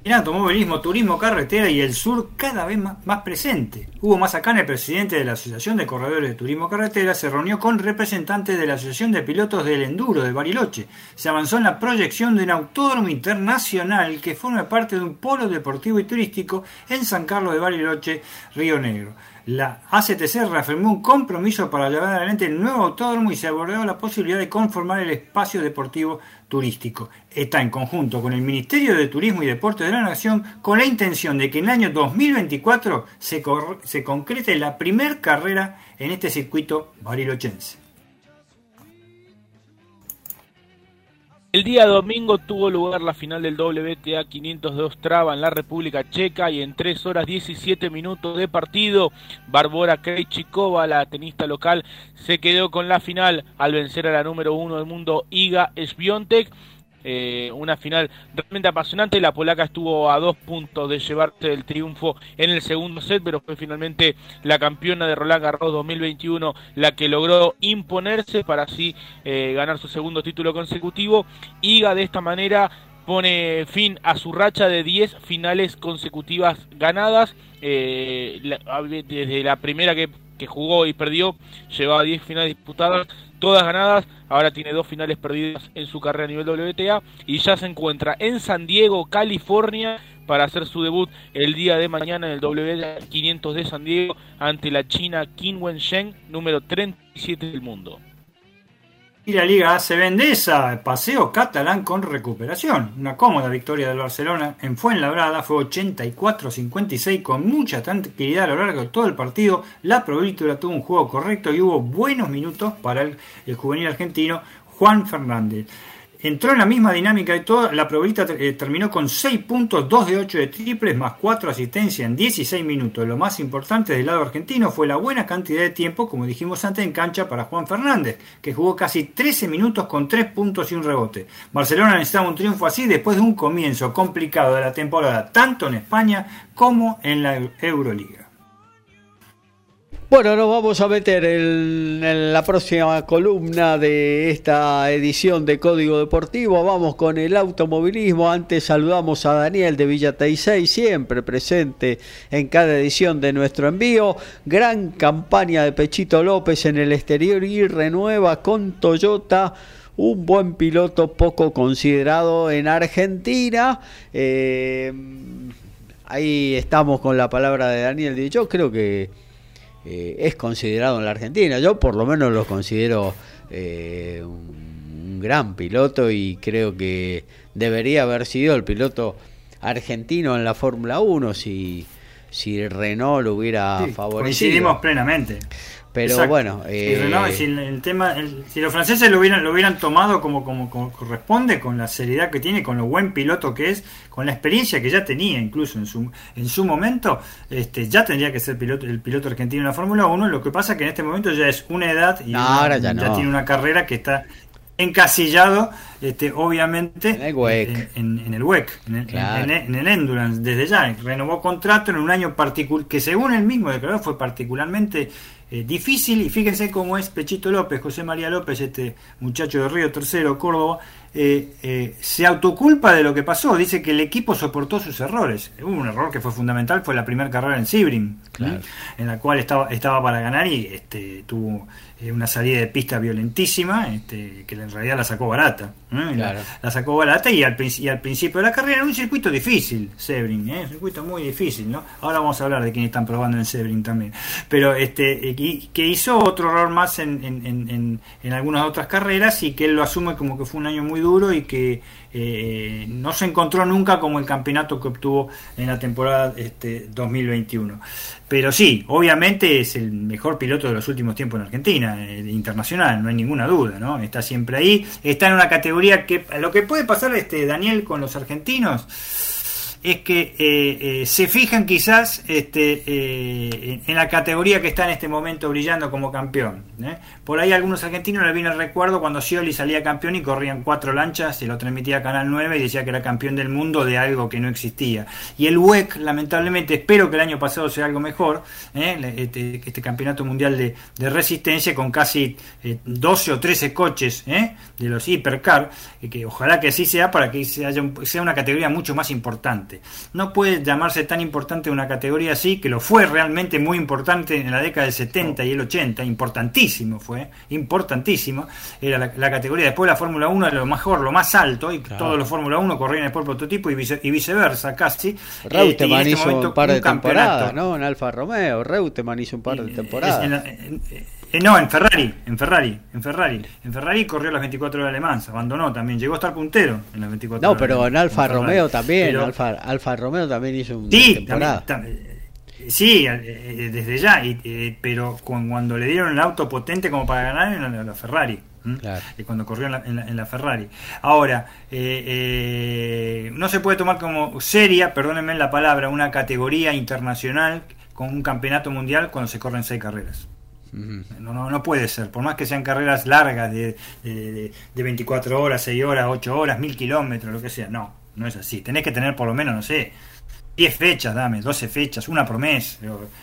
Speaker 4: En automovilismo, turismo, carretera y el sur cada vez más, más presente. Hugo Mazacán, el presidente de la Asociación de Corredores de Turismo Carretera, se reunió con representantes de la Asociación de Pilotos del Enduro de Bariloche. Se avanzó en la proyección de un autódromo internacional que forme parte de un polo deportivo y turístico en San Carlos de Bariloche, Río Negro. La ACTC reafirmó un compromiso para llevar adelante el nuevo autódromo y se abordó la posibilidad de conformar el espacio deportivo turístico. Está en conjunto con el Ministerio de Turismo y Deporte de la Nación con la intención de que en el año 2024 se, se concrete la primer carrera en este circuito barilochense.
Speaker 5: El día domingo tuvo lugar la final del WTA 500 de Ostrava en la República Checa y en 3 horas 17 minutos de partido, Barbora Krejcikova, la tenista local, se quedó con la final al vencer a la número uno del mundo, Iga Swiatek. Eh, una final realmente apasionante. La polaca estuvo a dos puntos de llevarse el triunfo en el segundo set, pero fue finalmente la campeona de Roland Garros 2021 la que logró imponerse para así eh, ganar su segundo título consecutivo. Iga de esta manera pone fin a su racha de 10 finales consecutivas ganadas. Eh, desde la primera que, que jugó y perdió, llevaba 10 finales disputadas, todas ganadas. Ahora tiene dos finales perdidas en su carrera a nivel WTA y ya se encuentra en San Diego, California, para hacer su debut el día de mañana en el WTA 500 de San Diego ante la China Qin Wensheng, número 37 del mundo.
Speaker 4: Y la Liga AC Vendesa, paseo catalán con recuperación. Una cómoda victoria del Barcelona en Fuenlabrada fue 84-56 con mucha tranquilidad a lo largo de todo el partido. La Provítola tuvo un juego correcto y hubo buenos minutos para el, el juvenil argentino Juan Fernández. Entró en la misma dinámica de todo. La Probolita eh, terminó con 6 puntos, 2 de 8 de triples, más 4 asistencias en 16 minutos. Lo más importante del lado argentino fue la buena cantidad de tiempo, como dijimos antes, en cancha para Juan Fernández, que jugó casi 13 minutos con 3 puntos y un rebote. Barcelona necesitaba un triunfo así después de un comienzo complicado de la temporada, tanto en España como en la Euroliga.
Speaker 1: Bueno, nos vamos a meter en, la próxima columna de esta edición de Código Deportivo. Vamos con el automovilismo. Antes saludamos a Daniel de Villa siempre presente en cada edición de nuestro envío. Gran campaña de Pechito López en el exterior y renueva con Toyota un buen piloto poco considerado en Argentina. Eh, ahí estamos con la palabra de Daniel. Yo creo que eh, es considerado en la Argentina. Yo por lo menos lo considero eh, un, un gran piloto y creo que debería haber sido el piloto argentino en la Fórmula 1 si, si Renault lo hubiera
Speaker 4: Sí,
Speaker 1: favorecido.
Speaker 4: coincidimos plenamente.
Speaker 1: Pero bueno,
Speaker 4: eh... si el, tema, si los franceses lo hubieran, lo hubieran tomado como, como, corresponde, con la seriedad que tiene, con lo buen piloto que es, con la experiencia que ya tenía incluso en su, en su momento, este, ya tendría que ser piloto, el piloto argentino en la Fórmula 1. Lo que pasa que en este momento ya es una edad y
Speaker 1: ahora ya,
Speaker 4: ya tiene una carrera que está encasillado, este, obviamente,
Speaker 1: en el WEC,
Speaker 4: en, el, WEC en, el, Endurance, desde ya. Renovó contrato en un año particular, que según él mismo declaró fue particularmente eh, difícil. Y fíjense cómo es Pechito López, José María López, este muchacho de Río Tercero, Córdoba, eh, eh, se autoculpa de lo que pasó. Dice que el equipo soportó sus errores. Hubo un error que fue fundamental, fue la primera carrera en Sebring, en la cual estaba, estaba para ganar y este, tuvo una salida de pista violentísima, este, que en realidad la sacó barata. La, sacó barata y al, y al principio de la carrera era un circuito difícil, Sebring, ¿eh? un circuito muy difícil. ¿no? Ahora vamos a hablar de quién están probando en Sebring también. Pero este, que hizo otro error más en, en, en, en algunas otras carreras y que él lo asume como que fue un año muy duro y que eh, no se encontró nunca como el campeonato que obtuvo en la temporada este, 2021. Pero sí, obviamente es el mejor piloto de los últimos tiempos en Argentina, eh, internacional, no hay ninguna duda, ¿no? Está siempre ahí, está en una categoría que lo que puede pasar este Daniel con los argentinos es que eh, eh, se fijan quizás este, eh, en la categoría que está en este momento brillando como campeón. Por ahí algunos argentinos le viene el recuerdo cuando Scioli salía campeón y corrían cuatro lanchas, se lo transmitía Canal 9 y decía que era campeón del mundo de algo que no existía. Y el WEC, lamentablemente, espero que el año pasado sea algo mejor, este, este, campeonato mundial de, resistencia con casi 12 o 13 coches de los hipercar, que ojalá que así sea para que sea una categoría mucho más importante. No puede llamarse tan importante una categoría así, que lo fue realmente muy importante en la década del 70 y el 80, importantísimo fue, importantísimo. Era la, categoría después de la Fórmula 1 era lo mejor, lo más alto, y todos los Fórmula 1 corrían después prototipo y, viceversa, casi.
Speaker 1: Reutemann este, hizo un par de temporadas, ¿no? En Alfa Romeo, Reutemann hizo un par de temporadas.
Speaker 4: Eh, no, en Ferrari, en Ferrari, en Ferrari. En Ferrari corrió las 24 horas de Le Mans, abandonó también, llegó a estar puntero en las 24
Speaker 1: no, horas. No, pero en Alfa Romeo también, Alfa, Alfa Romeo también hizo un
Speaker 4: sí, temporada. sí, eh, desde ya, y, pero cuando le dieron el auto potente como para ganar en la, Ferrari. Claro. cuando corrió en la, Ferrari. Ahora, eh, no se puede tomar como seria, perdónenme la palabra, una categoría internacional con un campeonato mundial cuando se corren seis carreras. No, no, no puede ser, por más que sean carreras largas de, de, de 24 horas, 6 horas, 8 horas, 1000 kilómetros, lo que sea, no, no es así. Tenés que tener por lo menos, no sé, 10 fechas, dame, 12 fechas, una por mes.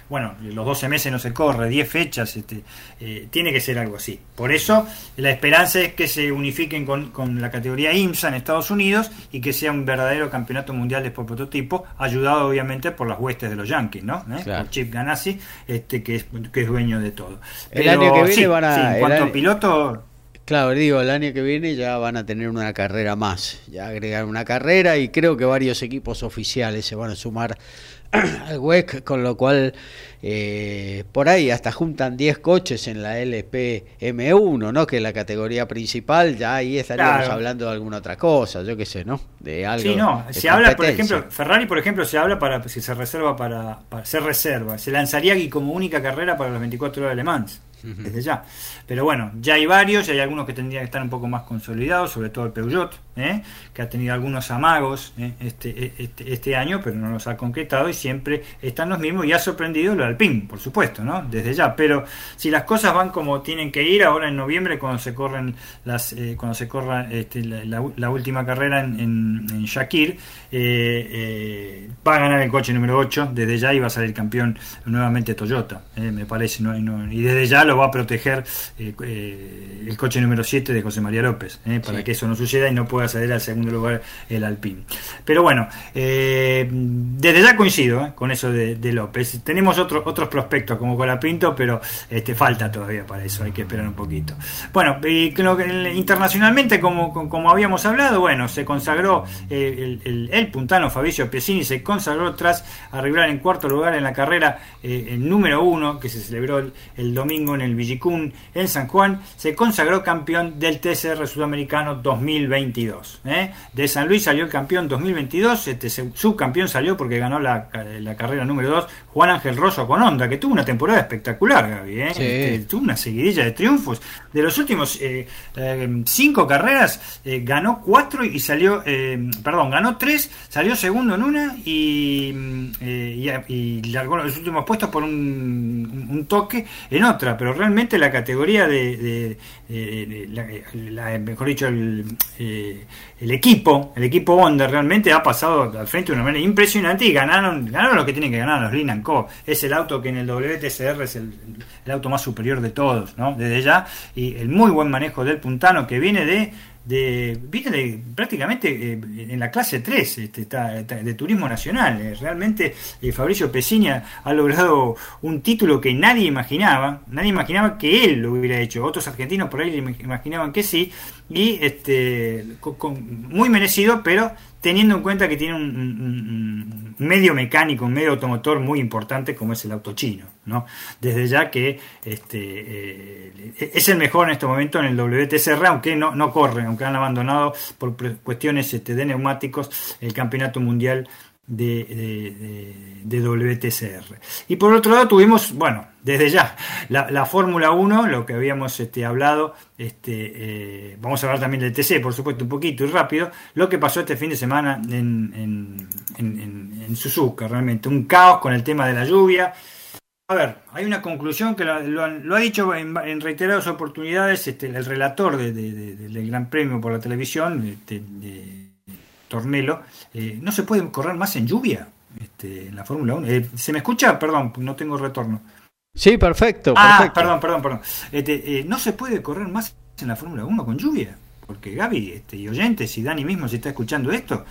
Speaker 4: Bueno, los 12 meses no se corre, 10 fechas, este, eh, tiene que ser algo así. Por eso, la esperanza es que se unifiquen con, con, la categoría IMSA en Estados Unidos y que sea un verdadero campeonato mundial de por prototipo, ayudado obviamente por las huestes de los Yankees, ¿no? ¿Eh? Por Chip Ganassi, este, que, es, que es dueño de todo.
Speaker 1: el año que viene van
Speaker 4: a. en cuanto a piloto
Speaker 1: Claro, digo, el año que viene ya van a tener una carrera más, ya agregar una carrera y creo que varios equipos oficiales se van a sumar (clears throat) al WEC, con lo cual eh, por ahí hasta juntan 10 coches en la LPM1, ¿no? Que es la categoría principal, ya ahí estaríamos hablando de alguna otra cosa, yo qué sé, ¿no? De algo.
Speaker 4: Sí, no, se habla, por ejemplo, Ferrari, por ejemplo, se habla para si se reserva para, para se reserva, se lanzaría aquí como única carrera para las 24 horas de Le Mans desde ya. Pero bueno, ya hay varios, hay algunos que tendrían que estar un poco más consolidados, sobre todo el Peugeot, ¿eh? que ha tenido algunos amagos ¿eh? este, este, este, año, pero no los ha concretado y siempre están los mismos y ha sorprendido lo Alpine, por supuesto, ¿no? Desde ya. Pero si las cosas van como tienen que ir, ahora en noviembre cuando se corren las, eh, cuando se corra este, la, última carrera en, en, Shakir, va a ganar el coche número 8 desde ya y va a salir campeón nuevamente Toyota, me parece, ¿no? y desde ya lo va a proteger el coche número 7 de José María López, para que eso no suceda y no pueda acceder al segundo lugar el Alpine. Pero bueno, eh, desde ya coincido eh, con eso de, López. Tenemos otros otros prospectos como Colapinto, pero este, falta todavía para eso, hay que esperar un poquito. Bueno, internacionalmente, como, como habíamos hablado, bueno, se consagró eh, el, puntano Fabricio Piesini, se consagró tras arribar en cuarto lugar en la carrera el número uno que se celebró el, domingo en el Villicún en San Juan, se consagró campeón del TCR Sudamericano 2022. 2022. ¿eh? De San Luis salió el campeón 2022, este subcampeón salió porque ganó la, carrera número 2 Juan Ángel Rosso con Honda, que tuvo una temporada espectacular, Gaby. ¿eh? Este, tuvo una seguidilla de triunfos. De los últimos eh, cinco carreras, ganó cuatro y salió, perdón, ganó tres, salió segundo en una y, y, largó los últimos puestos por un, toque en otra. Pero realmente la categoría de, la, mejor dicho, el, eh, el, equipo, el equipo Honda realmente ha pasado al frente de una manera impresionante y ganaron, ganaron lo que tienen que ganar los Linan Es el auto que en el WTCR es el, auto más superior de todos, ¿no? Desde ya, y el muy buen manejo del puntano que viene de de, viene de, prácticamente eh, en la clase 3 este, de turismo nacional. Eh, realmente eh, Fabricio Pesiña ha logrado un título que nadie imaginaba, nadie imaginaba que él lo hubiera hecho. Otros argentinos por ahí imaginaban que sí, y este, muy merecido, pero teniendo en cuenta que tiene un, medio mecánico, un medio automotor muy importante como es el auto chino. ¿no? Desde ya que este, eh, es el mejor en este momento en el WTCR, aunque no, no corre, aunque han abandonado por cuestiones este, de neumáticos el campeonato mundial de, de, WTCR. Y por otro lado tuvimos, bueno, desde ya, la, Fórmula 1, lo que habíamos este, hablado, este, eh, vamos a hablar también del TC, por supuesto, un poquito y rápido, lo que pasó este fin de semana en, en, Suzuka, realmente, un caos con el tema de la lluvia. A ver, hay una conclusión que lo, ha dicho en, reiteradas oportunidades este, el relator del Gran Premio por la televisión, de Tornelo, eh, no se puede correr más en lluvia este, en la Fórmula 1. Eh, ¿Se me escucha? Perdón, no tengo retorno.
Speaker 1: Sí, perfecto.
Speaker 4: Ah, perdón, perdón, perdón. Este, eh, no se puede correr más en la Fórmula 1 con lluvia. Porque Gaby este, y oyentes, y Dani mismo si está escuchando esto,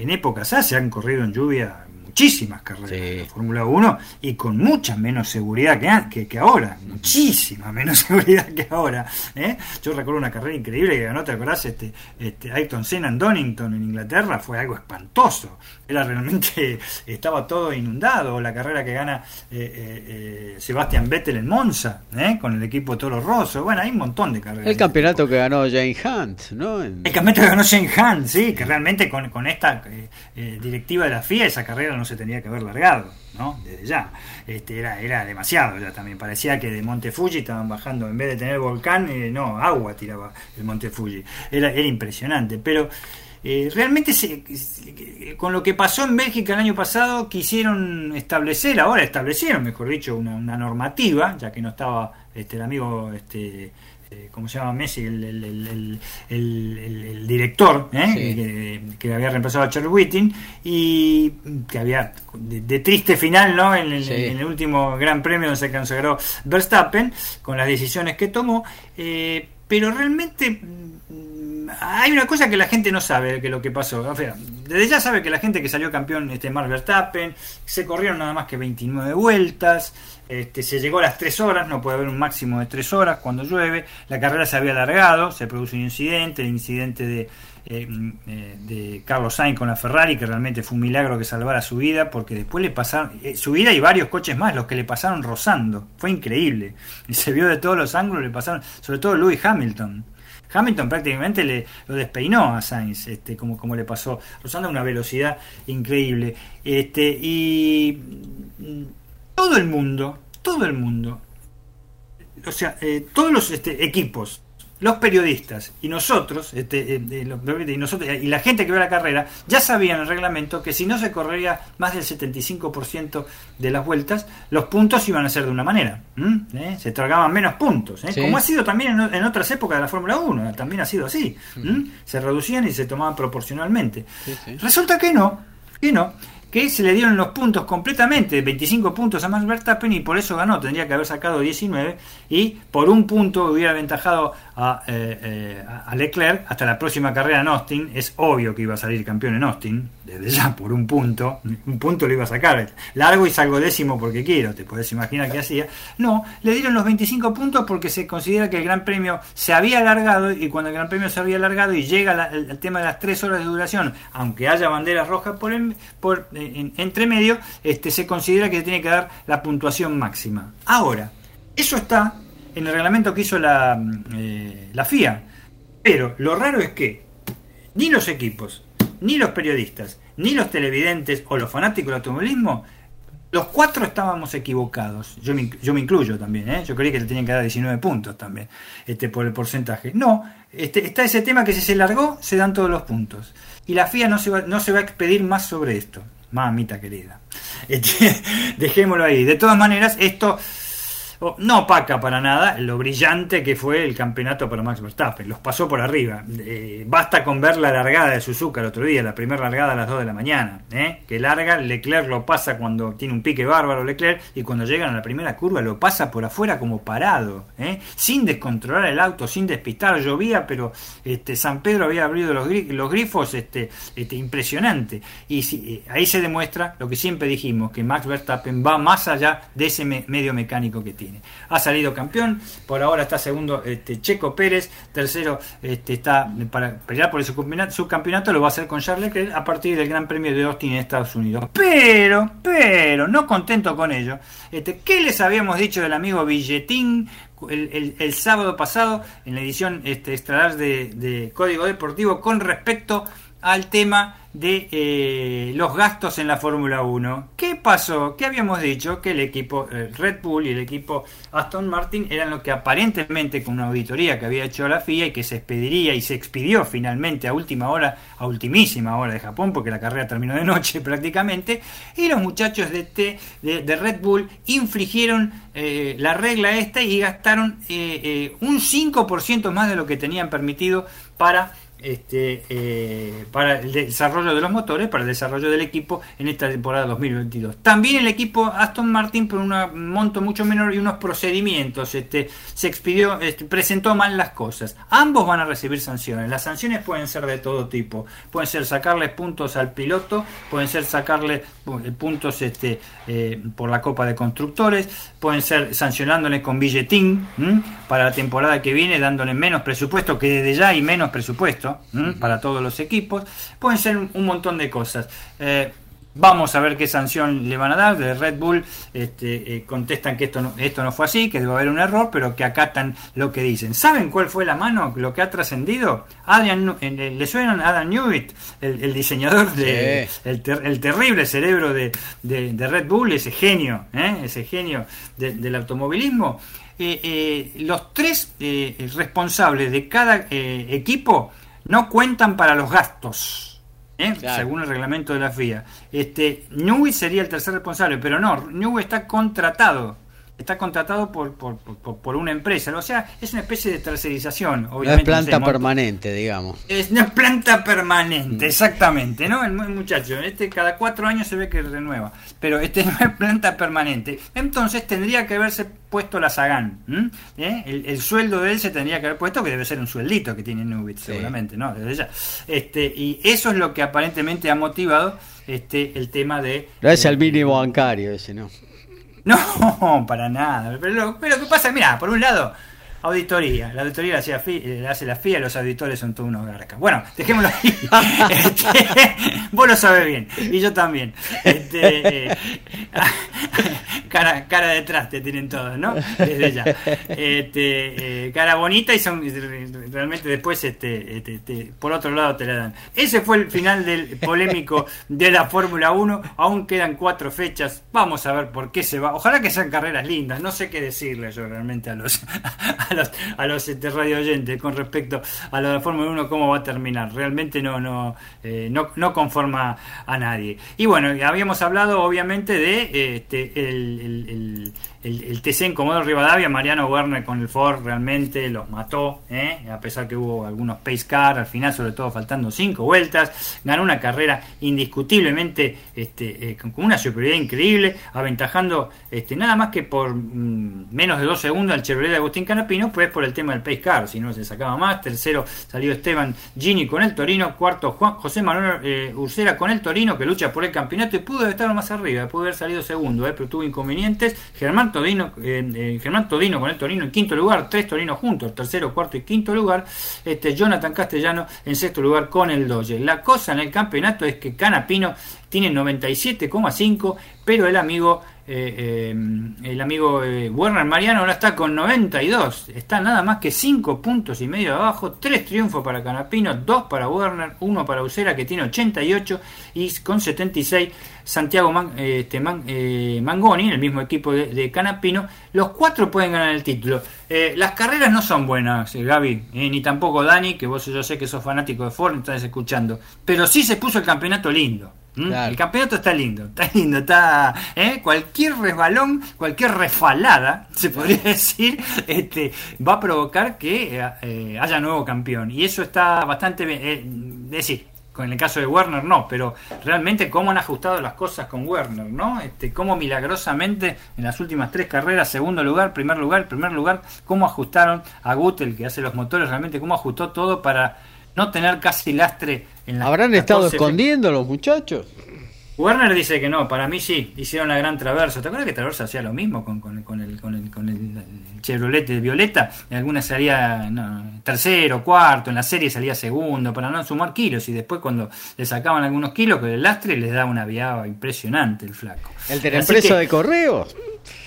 Speaker 4: en épocas A se han corrido en lluvia muchísimas carreras de Fórmula 1 y con mucha menos seguridad que, que, ahora, muchísima menos (laughs) seguridad que ahora. ¿eh? Yo recuerdo una carrera increíble que ganó, ¿te acordás? Este, este, Ayrton Senna en Donington, en Inglaterra, fue algo espantoso. Era realmente, (laughs) estaba todo inundado. La carrera que gana eh, eh, eh Sebastian Vettel en Monza, con el equipo Toro Rosso. Bueno, hay un montón de carreras.
Speaker 1: El campeonato que ganó Jane Hunt, ¿no? El
Speaker 4: campeonato que ganó Jane Hunt, sí, que realmente con, con esta directiva de la FIA, esa carrera no se tenía que haber largado, ¿no? Desde ya. Este, era, era demasiado ya también. Parecía que de Monte Fuji estaban bajando, en vez de tener volcán, eh, no, agua tiraba el Monte Fuji. Era, era impresionante. Pero eh, realmente con lo que pasó en Bélgica el año pasado, quisieron establecer, ahora establecieron, mejor dicho, una, una normativa, ya que no estaba este, el amigo este, este, ¿cómo se llama Messi? El, director, ¿eh? que, había reemplazado a Charlie Whiting, y que había de, triste final ¿no? En, el último Gran Premio donde se consagró Verstappen, con las decisiones que tomó, eh, pero realmente mm, hay una cosa que la gente no sabe que lo que pasó. O sea, desde ya sabe que la gente que salió campeón este Max Verstappen, se corrieron nada más que 29 vueltas, este, se llegó a las 3 horas, no puede haber un máximo de 3 horas cuando llueve, la carrera se había alargado, se produce un incidente, el incidente de, eh, eh, de Carlos Sainz con la Ferrari, que realmente fue un milagro que salvara su vida, porque después le pasaron, eh, su vida y varios coches más, los que le pasaron rozando, fue increíble, se vio de todos los ángulos, le pasaron, sobre todo Lewis Hamilton. Hamilton prácticamente le, lo despeinó a Sainz, este, como, como le pasó, rozando a una velocidad increíble. Este, y todo el mundo, todo el mundo, o sea, eh, todos los este, equipos, los periodistas y nosotros, este, eh, y nosotros y la gente que ve la carrera, ya sabían el reglamento que si no se correría más del 75% de las vueltas, los puntos iban a ser de una manera. ¿Eh? Se tragaban menos puntos. Como ha sido también en, otras épocas de la Fórmula 1, también ha sido así. Se reducían y se tomaban proporcionalmente. Resulta que no, que no que se le dieron los puntos completamente, 25 puntos a Max Verstappen y por eso ganó, tendría que haber sacado 19 y por un punto hubiera aventajado a, eh, eh, a, Leclerc hasta la próxima carrera en Austin. Es obvio que iba a salir campeón en Austin, desde ya por un punto. Un punto lo iba a sacar. Largo y salgo décimo porque quiero, te puedes imaginar qué hacía. No, le dieron los 25 puntos porque se considera que el Gran Premio se había alargado y cuando el Gran Premio se había alargado y llega el, tema de las 3 horas de duración, aunque haya banderas rojas por, por entre medio, este, se considera que se tiene que dar la puntuación máxima. Ahora, eso está en el reglamento que hizo la, mm, eh, la FIA. Pero lo raro es que ni los equipos, ni los periodistas, ni los televidentes o los fanáticos del automovilismo, los cuatro estábamos equivocados. Yo me, yo me incluyo también, ¿eh? Yo creí que le tenían que dar 19 puntos también, este, por el porcentaje. No, este, está ese tema que si se largó, se dan todos los puntos. Y la FIA no se va, no se va a expedir más sobre esto. Mamita querida. Este, (laughs) dejémoslo ahí. De todas maneras, esto no opaca para nada lo brillante que fue el campeonato para Max Verstappen, los pasó por arriba. Eh, basta con ver la largada de Suzuka el otro día, la primera largada a las 2 de la mañana, ¿eh? que larga, Leclerc lo pasa cuando tiene un pique bárbaro Leclerc y cuando llegan a la primera curva lo pasa por afuera como parado, ¿eh? sin descontrolar el auto, sin despistar, llovía, pero este, San Pedro había abrido los, grifos este, este, impresionante. Y si, ahí se demuestra lo que siempre dijimos, que Max Verstappen va más allá de ese medio mecánico que tiene. Ha salido campeón, por ahora está segundo este, Checo Pérez, tercero este, está para pelear por el subcampeonato, lo va a hacer con Charles Leclerc a partir del Gran Premio de Austin en Estados Unidos. Pero, pero, no contento con ello, este, ¿qué les habíamos dicho del amigo Billetín el, sábado pasado en la edición este, de, de Código Deportivo con respecto al tema de eh, los gastos en la Fórmula 1. ¿Qué pasó? ¿Qué habíamos dicho? Que el equipo eh, Red Bull y el equipo Aston Martin eran lo que aparentemente con una auditoría que había hecho la FIA y que se expediría y se expidió finalmente a última hora, a ultimísima hora de Japón, porque la carrera terminó de noche (laughs) prácticamente, y los muchachos de, T, de, Red Bull infligieron eh, la regla esta y gastaron un 5% más de lo que tenían permitido para este, eh, para el desarrollo de los motores, para el desarrollo del equipo en esta temporada 2022. También el equipo Aston Martin por un monto mucho menor y unos procedimientos, este, se expidió, este, presentó mal las cosas. Ambos van a recibir sanciones. Las sanciones pueden ser de todo tipo. Pueden ser sacarle puntos al piloto, pueden ser sacarle eh, puntos este, eh, por la Copa de Constructores, pueden ser sancionándole con billetín para la temporada que viene, dándole menos presupuesto, que desde ya hay menos presupuesto para todos los equipos. Pueden ser un montón de cosas. Eh, vamos a ver qué sanción le van a dar. De Red Bull este, eh, contestan que esto no, esto no fue así, que debe haber un error, pero que acatan lo que dicen. ¿Saben cuál fue la mano, lo que ha trascendido? Adrian, eh, ¿Le suenan a Adam Newitt, el, diseñador, de, el, terrible cerebro de, Red Bull, ese genio, ese genio del automovilismo? los tres responsables de cada equipo no cuentan para los gastos, ¿eh? según el reglamento de la FIA. Este, Newey sería el tercer responsable, pero no, Newey está contratado está contratado por, por, por, una empresa. O sea, es una especie de tercerización.
Speaker 1: Obviamente, no es planta permanente, digamos.
Speaker 4: Es una planta permanente, mm. exactamente, ¿no? El, muchacho, este cada cuatro años se ve que renueva, pero este (laughs) no es planta permanente. Entonces tendría que haberse puesto la Sagan. ¿Eh? El, sueldo de él se tendría que haber puesto, que debe ser un sueldito que tiene Nubit, seguramente, ¿no? Desde ya. Este, y eso es lo que aparentemente ha motivado este, el tema de...
Speaker 1: No es el mínimo bancario ese, ¿no?
Speaker 4: No, (laughs) para nada. Pero, pero ¿qué pasa? Mira, por un lado, Auditoría. La auditoría la, eh, hace la FIA, los auditores son todos unos garcas. Bueno, dejémoslo ahí. (laughs) Este, vos lo sabés bien, y yo también. Este, eh, (laughs) cara, cara detrás te tienen todos, ¿no? Desde ya. Este, eh, cara bonita y son realmente después este, este, por otro lado te la dan. Ese fue el final del polémico de la Fórmula 1. Aún quedan cuatro fechas. Vamos a ver por qué se va. Ojalá que sean carreras lindas. No sé qué decirle yo realmente a los a los, a los este, radio oyentes con respecto a la Fórmula 1 cómo va a terminar. Realmente no, no, eh, no, no, conforma a nadie. Y bueno, habíamos hablado obviamente de este, el TC en Comodoro Rivadavia, Mariano Werner con el Ford realmente los mató, ¿eh? a pesar que hubo algunos pace car, al final sobre todo faltando cinco vueltas, ganó una carrera indiscutiblemente este, eh, con una superioridad increíble, aventajando este, nada más que por mm, menos de dos segundos al Chevrolet de Agustín Canapino, pues por el tema del pace car, si no se sacaba más, tercero salió Esteban Gini con el Torino, cuarto Juan José Manuel eh, Ursera con el Torino, que lucha por el campeonato y pudo estar más arriba, pudo haber salido segundo, pero tuvo inconvenientes, Germán Todino, eh, Germán Todino con el Torino en quinto lugar, tres Torinos juntos, tercero, cuarto y quinto lugar, este Jonathan Castellano en sexto lugar con el Doge. La cosa en el campeonato es que Canapino tiene 97,5, pero el amigo eh, el amigo Werner Mariano ahora está con 92, está nada más que 5 puntos y medio abajo, 3 triunfos para Canapino, 2 para Werner, 1 para Usera que tiene 88 y con 76 Santiago este, Mangoni, el mismo equipo de, Canapino, los cuatro pueden ganar el título. las carreras no son buenas, Gaby, ni tampoco Dani, que vos yo sé que sos fanático de Ford, estás escuchando, pero sí se puso el campeonato lindo. El campeonato está lindo, está lindo, está ¿eh? cualquier resbalón, cualquier refalada, se podría (laughs) decir, este, va a provocar que eh, haya nuevo campeón. Y eso está bastante bien. Eh, decir, con el caso de Werner no, pero realmente cómo han ajustado las cosas con Werner, ¿no? Este, cómo milagrosamente en las últimas tres carreras, segundo lugar, primer lugar, primer lugar, cómo ajustaron a Gutel, que hace los motores, realmente cómo ajustó todo para no tener casi lastre en la
Speaker 1: ¿Habrán estado escondiendo los muchachos?
Speaker 4: Werner dice que no, para mí sí, hicieron la gran traversa. ¿Te acuerdas que Traversa hacía lo mismo con, con, con, el, con, el, con el Chevrolet de Violeta? En algunas salía tercero, cuarto, en la serie salía segundo, para no sumar kilos. Y después cuando le sacaban algunos kilos con el lastre les daba una viada impresionante el flaco.
Speaker 1: ¿El de la empresa de correos?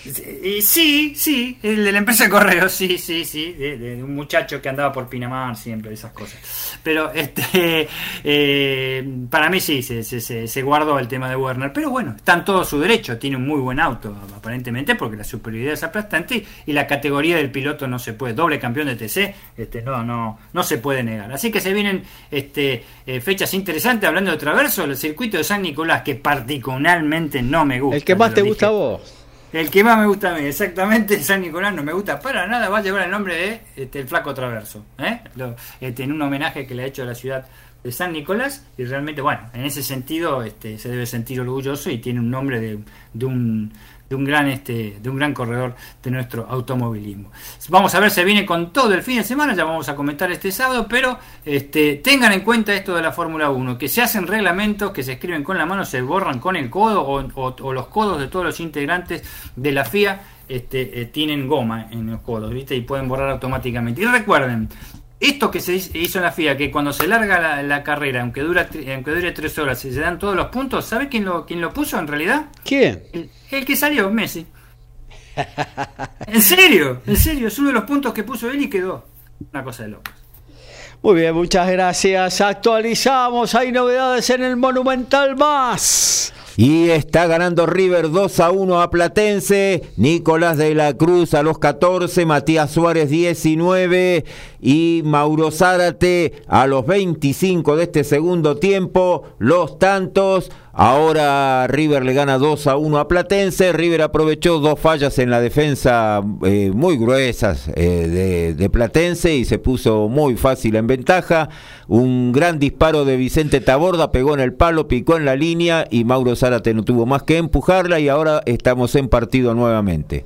Speaker 4: Sí, sí, el de la empresa de correos, sí, sí, sí, de, un muchacho que andaba por Pinamar siempre, esas cosas. Pero este, (laughs) eh, para mí sí, se, se, se, guardó el tema de Werner, pero bueno, está en todo su derecho, tiene un muy buen auto, aparentemente, porque la superioridad es aplastante y la categoría del piloto no se puede, doble campeón de TC, este, no, no, no se puede negar. Así que se vienen este, eh, fechas interesantes, hablando de Traverso, el circuito de San Nicolás, que particularmente no me gusta.
Speaker 1: El que más te gusta a vos.
Speaker 4: El que más me gusta a mí, exactamente, (laughs) San Nicolás no me gusta para nada, va a llevar el nombre de este, el Flaco Traverso, ¿eh? este, en un homenaje que le ha hecho a la ciudad de San Nicolás, y realmente, bueno, en ese sentido este, se debe sentir orgulloso y tiene un nombre de, de un de un gran este de un gran corredor de nuestro automovilismo. Vamos a ver, se viene con todo el fin de semana, ya vamos a comentar este sábado, pero este, tengan en cuenta esto de la Fórmula 1, que se hacen reglamentos que se escriben con la mano, se borran con el codo o, los codos de todos los integrantes de la FIA este, eh, tienen goma en los codos, ¿viste? Y pueden borrar automáticamente. Y recuerden, esto que se hizo en la FIA, que cuando se larga la, carrera, aunque, dura, aunque dure tres horas, se dan todos los puntos, ¿sabe quién lo, quién lo puso en realidad?
Speaker 1: ¿Quién?
Speaker 4: El, que salió, Messi. en serio, en serio, es uno de los puntos que puso él y quedó. Una cosa de locos.
Speaker 1: Muy bien, muchas gracias. Actualizamos, hay novedades en el Monumental Más.
Speaker 3: Y está ganando River 2 a 1 a Platense. Nicolás de la Cruz a los 14, Matías Suárez 19 y Mauro Zárate a los 25 de este segundo tiempo. Los tantos Ahora River le gana 2 a 1 a Platense. River aprovechó dos fallas en la defensa eh, muy gruesas eh, de, Platense y se puso muy fácil en ventaja. Un gran disparo de Vicente Taborda pegó en el palo, picó en la línea y Mauro Zárate no tuvo más que empujarla y ahora estamos en partido nuevamente.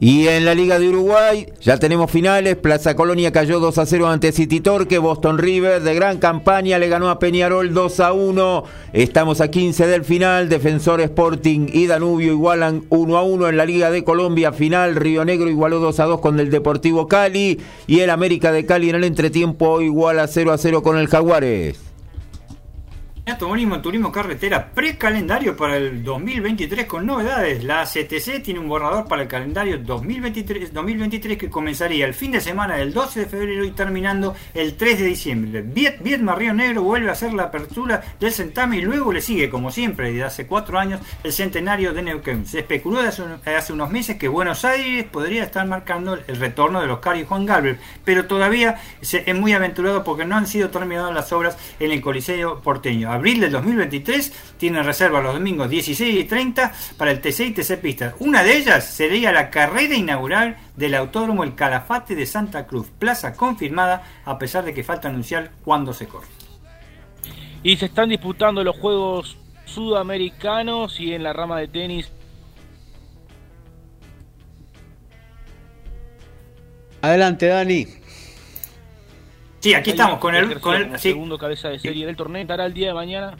Speaker 3: Y en la Liga de Uruguay ya tenemos finales. Plaza Colonia cayó 2 a 0 ante City Torque. Boston River de gran campaña le ganó a Peñarol 2 a 1. Estamos a 15 del final. Defensor Sporting y Danubio igualan 1 a 1 en la Liga de Colombia final. Río Negro igualó 2 a 2 con el Deportivo Cali. Y el América de Cali en el entretiempo iguala 0 a 0 con el Jaguares.
Speaker 4: Turismo, Turismo Carretera, precalendario para el 2023 con novedades. La CTC tiene un borrador para el calendario 2023, 2023 que comenzaría el fin de semana del 12 de febrero y terminando el 3 de diciembre. Viet, Vietma Negro vuelve a hacer la apertura del Centame y luego le sigue, como siempre, desde hace cuatro años, el centenario de Neuquén. Se especuló hace, hace unos meses que Buenos Aires podría estar marcando el retorno de los Cari Juan Galvez, pero todavía es muy aventurado porque no han sido terminadas las obras en el Coliseo porteño abril del 2023 tiene reserva los domingos 16 y 30 para el TC y TC Pistas. Una de ellas sería la carrera inaugural del autódromo El Calafate de Santa Cruz, plaza confirmada a pesar de que falta anunciar cuándo se corre.
Speaker 5: Y se están disputando los Juegos Sudamericanos y en la rama de tenis
Speaker 1: Adelante, Dani.
Speaker 4: Sí, aquí estamos con el, con el
Speaker 5: segundo cabeza de serie del torneo. ¿Estará el día de mañana?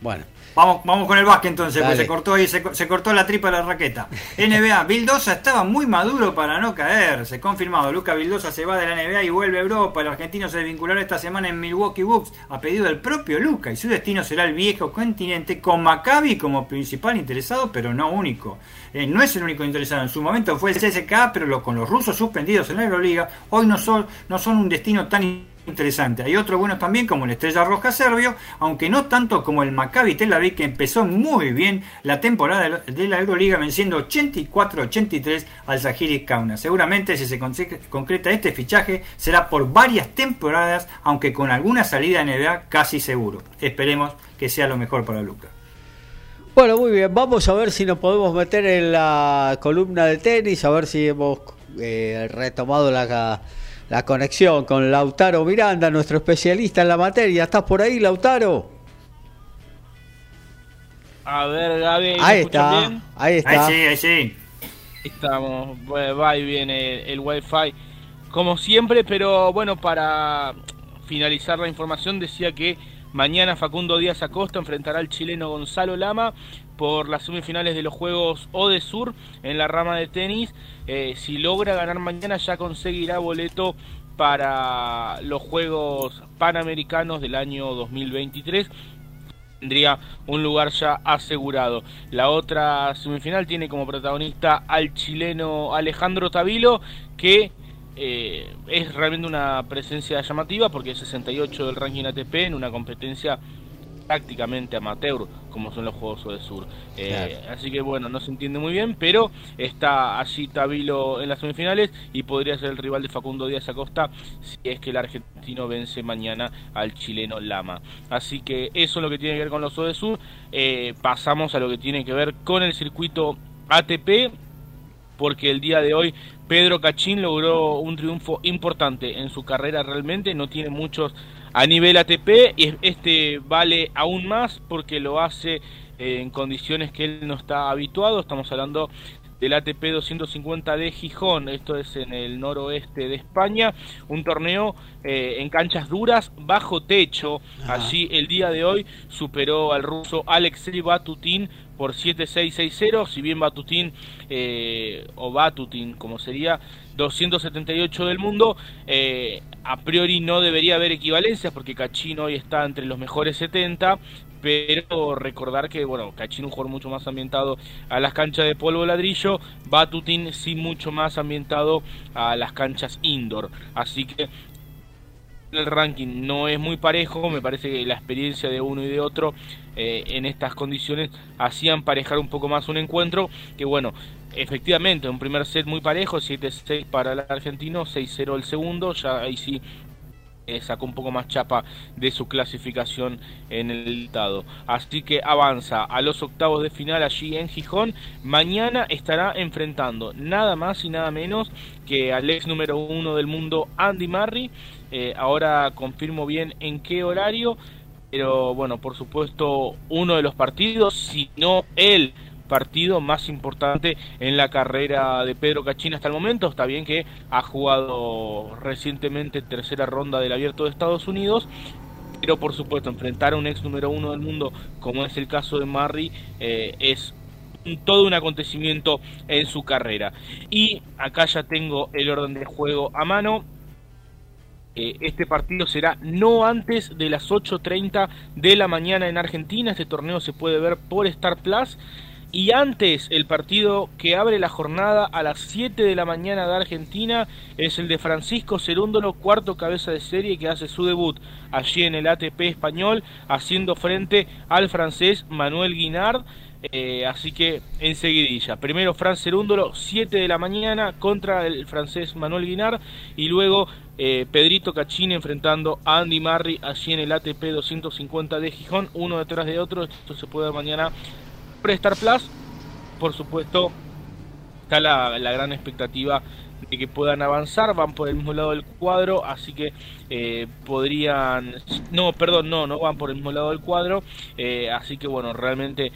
Speaker 1: Bueno.
Speaker 4: Vamos, vamos con el básquet entonces, pues se cortó ahí, se, cortó la tripa de la raqueta. (laughs) NBA, Vildosa estaba muy maduro para no caer, se confirmado. Luca Vildosa se va de la NBA y vuelve a Europa. El argentino se desvinculará esta semana en Milwaukee Bucks a pedido del propio Luca y su destino será el viejo continente con Maccabi como principal interesado, pero no único. Eh, no es el único interesado, en su momento fue el CSK, pero con los rusos suspendidos en la Euroliga, hoy no son, no son un destino tan interesante. Hay otros buenos también, como el Estrella Roja Serbio, aunque no tanto como el Maccabi Tel Aviv, que empezó muy bien la temporada de la Euroliga, venciendo 84-83 al Zahiri Kauna. Seguramente, si se concreta este fichaje, será por varias temporadas, aunque con alguna salida en NBA casi seguro. Esperemos que sea lo mejor para Luca.
Speaker 1: Bueno, muy bien, vamos a ver si nos podemos meter en la columna de tenis, a ver si hemos eh, retomado la la conexión con Lautaro Miranda, nuestro especialista en la materia. ¿Estás por ahí, Lautaro?
Speaker 5: A ver, Gaby.
Speaker 1: Ahí está, ahí está.
Speaker 4: Ahí sí, ahí sí.
Speaker 5: Estamos, va y viene el, wifi como siempre, pero bueno, para finalizar la información decía que mañana Facundo Díaz Acosta enfrentará al chileno Gonzalo Lama por las semifinales de los Juegos Ode Sur en la rama de tenis. Eh, si logra ganar mañana ya conseguirá boleto para los Juegos Panamericanos del año 2023 tendría un lugar ya asegurado. La otra semifinal tiene como protagonista al chileno Alejandro Tavilo, que eh, es realmente una presencia llamativa porque es 68 del ranking ATP en una competencia prácticamente amateur como son los Juegos de Sur. Eh, así que bueno, no se entiende muy bien, pero está allí Tabilo en las semifinales y podría ser el rival de Facundo Díaz Acosta si es que el argentino vence mañana al chileno Lama. Así que eso es lo que tiene que ver con los de Sur. Eh, pasamos a lo que tiene que ver con el circuito ATP porque el día de hoy Pedro Cachín logró un triunfo importante en su carrera realmente, no tiene muchos a nivel ATP y este vale aún más porque lo hace eh, en condiciones que él no está habituado. Estamos hablando del ATP 250 de Gijón, esto es en el noroeste de España, un torneo eh, en canchas duras bajo techo. Allí el día de hoy superó al ruso Alexei Batutin por 7-6-6-0, si bien Batutin eh, o Batutin como sería 278 del mundo, eh, a priori no debería haber equivalencias porque Cachino hoy está entre los mejores 70, pero recordar que, bueno, Cachino un jugador mucho más ambientado a las canchas de polvo ladrillo, Batutin sí mucho más ambientado a las canchas indoor, así que el ranking no es muy parejo, me parece que la experiencia de uno y de otro eh, en estas condiciones hacían parejar un poco más un encuentro, que bueno, efectivamente, un primer set muy parejo, 7-6 para el argentino, 6-0 el segundo, ya ahí sí eh, sacó un poco más chapa de su clasificación en el estado. Así que avanza a los octavos de final allí en Gijón. Mañana estará enfrentando nada más y nada menos que al ex número uno del mundo Andy Murray. Eh, ahora confirmo bien en qué horario. Pero bueno, por supuesto, uno de los partidos, si no él partido más importante en la carrera de Pedro Cachín hasta el momento. Está bien que ha jugado recientemente tercera ronda del Abierto de Estados Unidos, pero por supuesto enfrentar a un ex número uno del mundo como es el caso de Murray eh, es todo un acontecimiento en su carrera. Y acá ya tengo el orden de juego a mano. Eh, este partido será no antes de las 8.30 de la mañana en Argentina. Este torneo se puede ver por Star Plus. Y antes, el partido que abre la jornada a las 7 de la mañana de Argentina es el de Francisco Cerúndolo, cuarto cabeza de serie que hace su debut allí en el ATP español, haciendo frente al francés Manuel Guinard. Eh, así que enseguidilla. Primero Fran Cerúndolo, 7 de la mañana contra el francés Manuel Guinard. Y luego eh, Pedrito Cachini enfrentando a Andy Murray allí en el ATP 250 de Gijón, uno detrás de otro. Esto se puede mañana Star Plus, por supuesto, está la, gran expectativa de que puedan avanzar, van por el mismo lado del cuadro, así que eh, podrían, no, perdón, no, no van por el mismo lado del cuadro, eh, así que bueno, realmente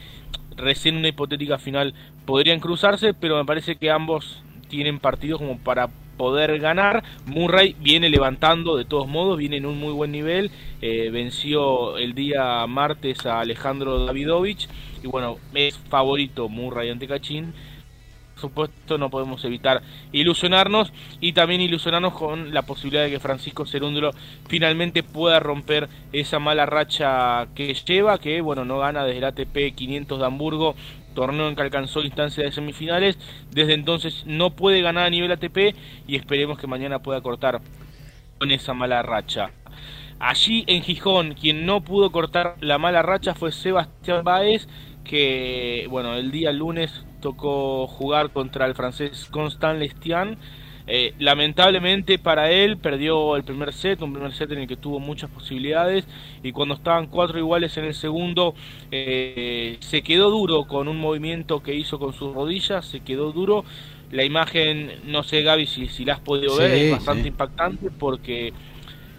Speaker 5: recién una hipotética final podrían cruzarse, pero me parece que ambos tienen partidos como para poder ganar. Murray viene levantando de todos modos, viene en un muy buen nivel, eh, venció el día martes a Alejandro Davidovich. Y bueno, es favorito Murray ante Cachín. Supuesto no podemos evitar ilusionarnos y también ilusionarnos con la posibilidad de que Francisco Cerúndulo finalmente pueda romper esa mala racha que lleva, que bueno, no gana desde el ATP 500 de Hamburgo, torneo en que alcanzó instancia de semifinales, desde entonces no puede ganar a nivel ATP y esperemos que mañana pueda cortar con esa mala racha. Allí en Gijón, quien no pudo cortar la mala racha fue Sebastián Baez, que bueno, el día lunes tocó jugar contra el francés Constant Lestian. Eh, lamentablemente para él perdió el primer set, un primer set en el que tuvo muchas posibilidades y cuando estaban cuatro iguales en el segundo eh, se quedó duro con un movimiento que hizo con sus rodillas, se quedó duro. La imagen, no sé Gaby si, si la has podido ver, es bastante impactante porque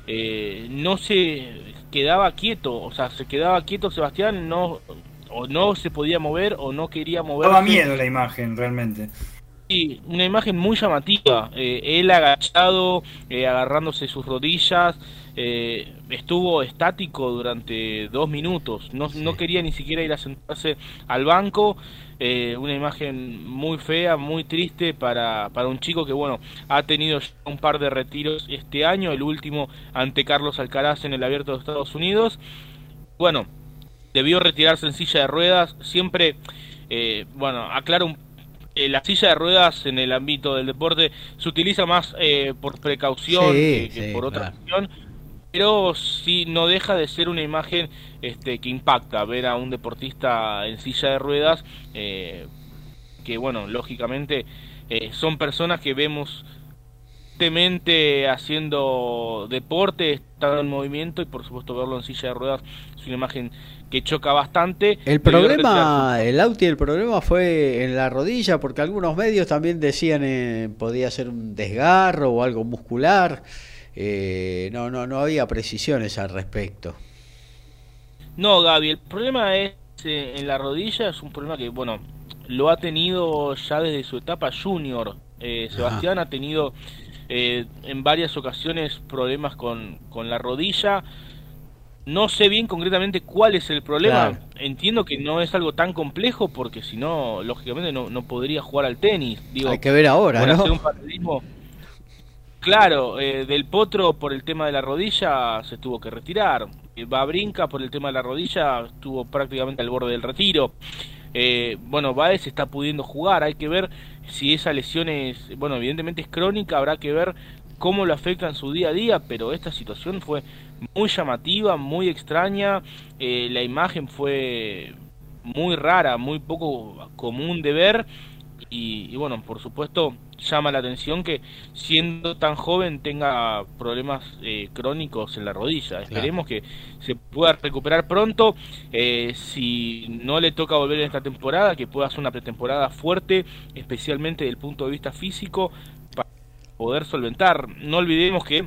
Speaker 5: eh, no se quedaba quieto, o sea, se quedaba quieto Sebastián, no o no se podía mover o no quería mover.
Speaker 4: Daba miedo la imagen, realmente.
Speaker 5: Sí, una imagen muy llamativa. Eh, él agachado, eh, agarrándose sus rodillas, eh, estuvo estático durante dos minutos. No, no, quería ni siquiera ir a sentarse al banco. una imagen muy fea, muy triste para, para un chico que, bueno, ha tenido un par de retiros este año, el último ante Carlos Alcaraz en el Abierto de Estados Unidos. Bueno, debió retirarse en silla de ruedas. Siempre, bueno, aclaro eh, la silla de ruedas en el ámbito del deporte se utiliza más eh, por precaución que, por otra acción, pero sí no deja de ser una imagen este, que impacta ver a un deportista en silla de ruedas, que bueno, lógicamente son personas que vemos haciendo deporte, estando en movimiento y por supuesto verlo en silla de ruedas es una imagen que choca bastante.
Speaker 1: El problema, el Auti, el problema fue en la rodilla, porque algunos medios también decían eh, podía ser un desgarro o algo muscular. Eh, no, no, no había precisiones al respecto.
Speaker 5: No, Gaby, el problema es eh, en la rodilla, es un problema que, bueno, lo ha tenido ya desde su etapa junior. Sebastián ha tenido en varias ocasiones problemas con, con la rodilla no sé bien concretamente cuál es el problema. Entiendo que no es algo tan complejo porque si no, lógicamente no, no podría jugar al tenis.
Speaker 1: Hay que ver ahora, ¿no?
Speaker 5: un Claro, eh, del Potro por el tema de la rodilla se tuvo que retirar. Eh, Babrinka por el tema de la rodilla estuvo prácticamente al borde del retiro. Eh, bueno, Baez está pudiendo jugar. Hay que ver si esa lesión es, bueno, evidentemente es crónica. Habrá que ver cómo lo afecta en su día a día, pero esta situación fue muy llamativa, muy extraña, eh, la imagen fue muy rara, muy poco común de ver y, bueno, por supuesto llama la atención que siendo tan joven tenga problemas eh, crónicos en la rodilla. Esperemos que se pueda recuperar pronto. Eh, si no le toca volver en esta temporada, que pueda hacer una pretemporada fuerte, especialmente desde el punto de vista físico, poder solventar. No olvidemos que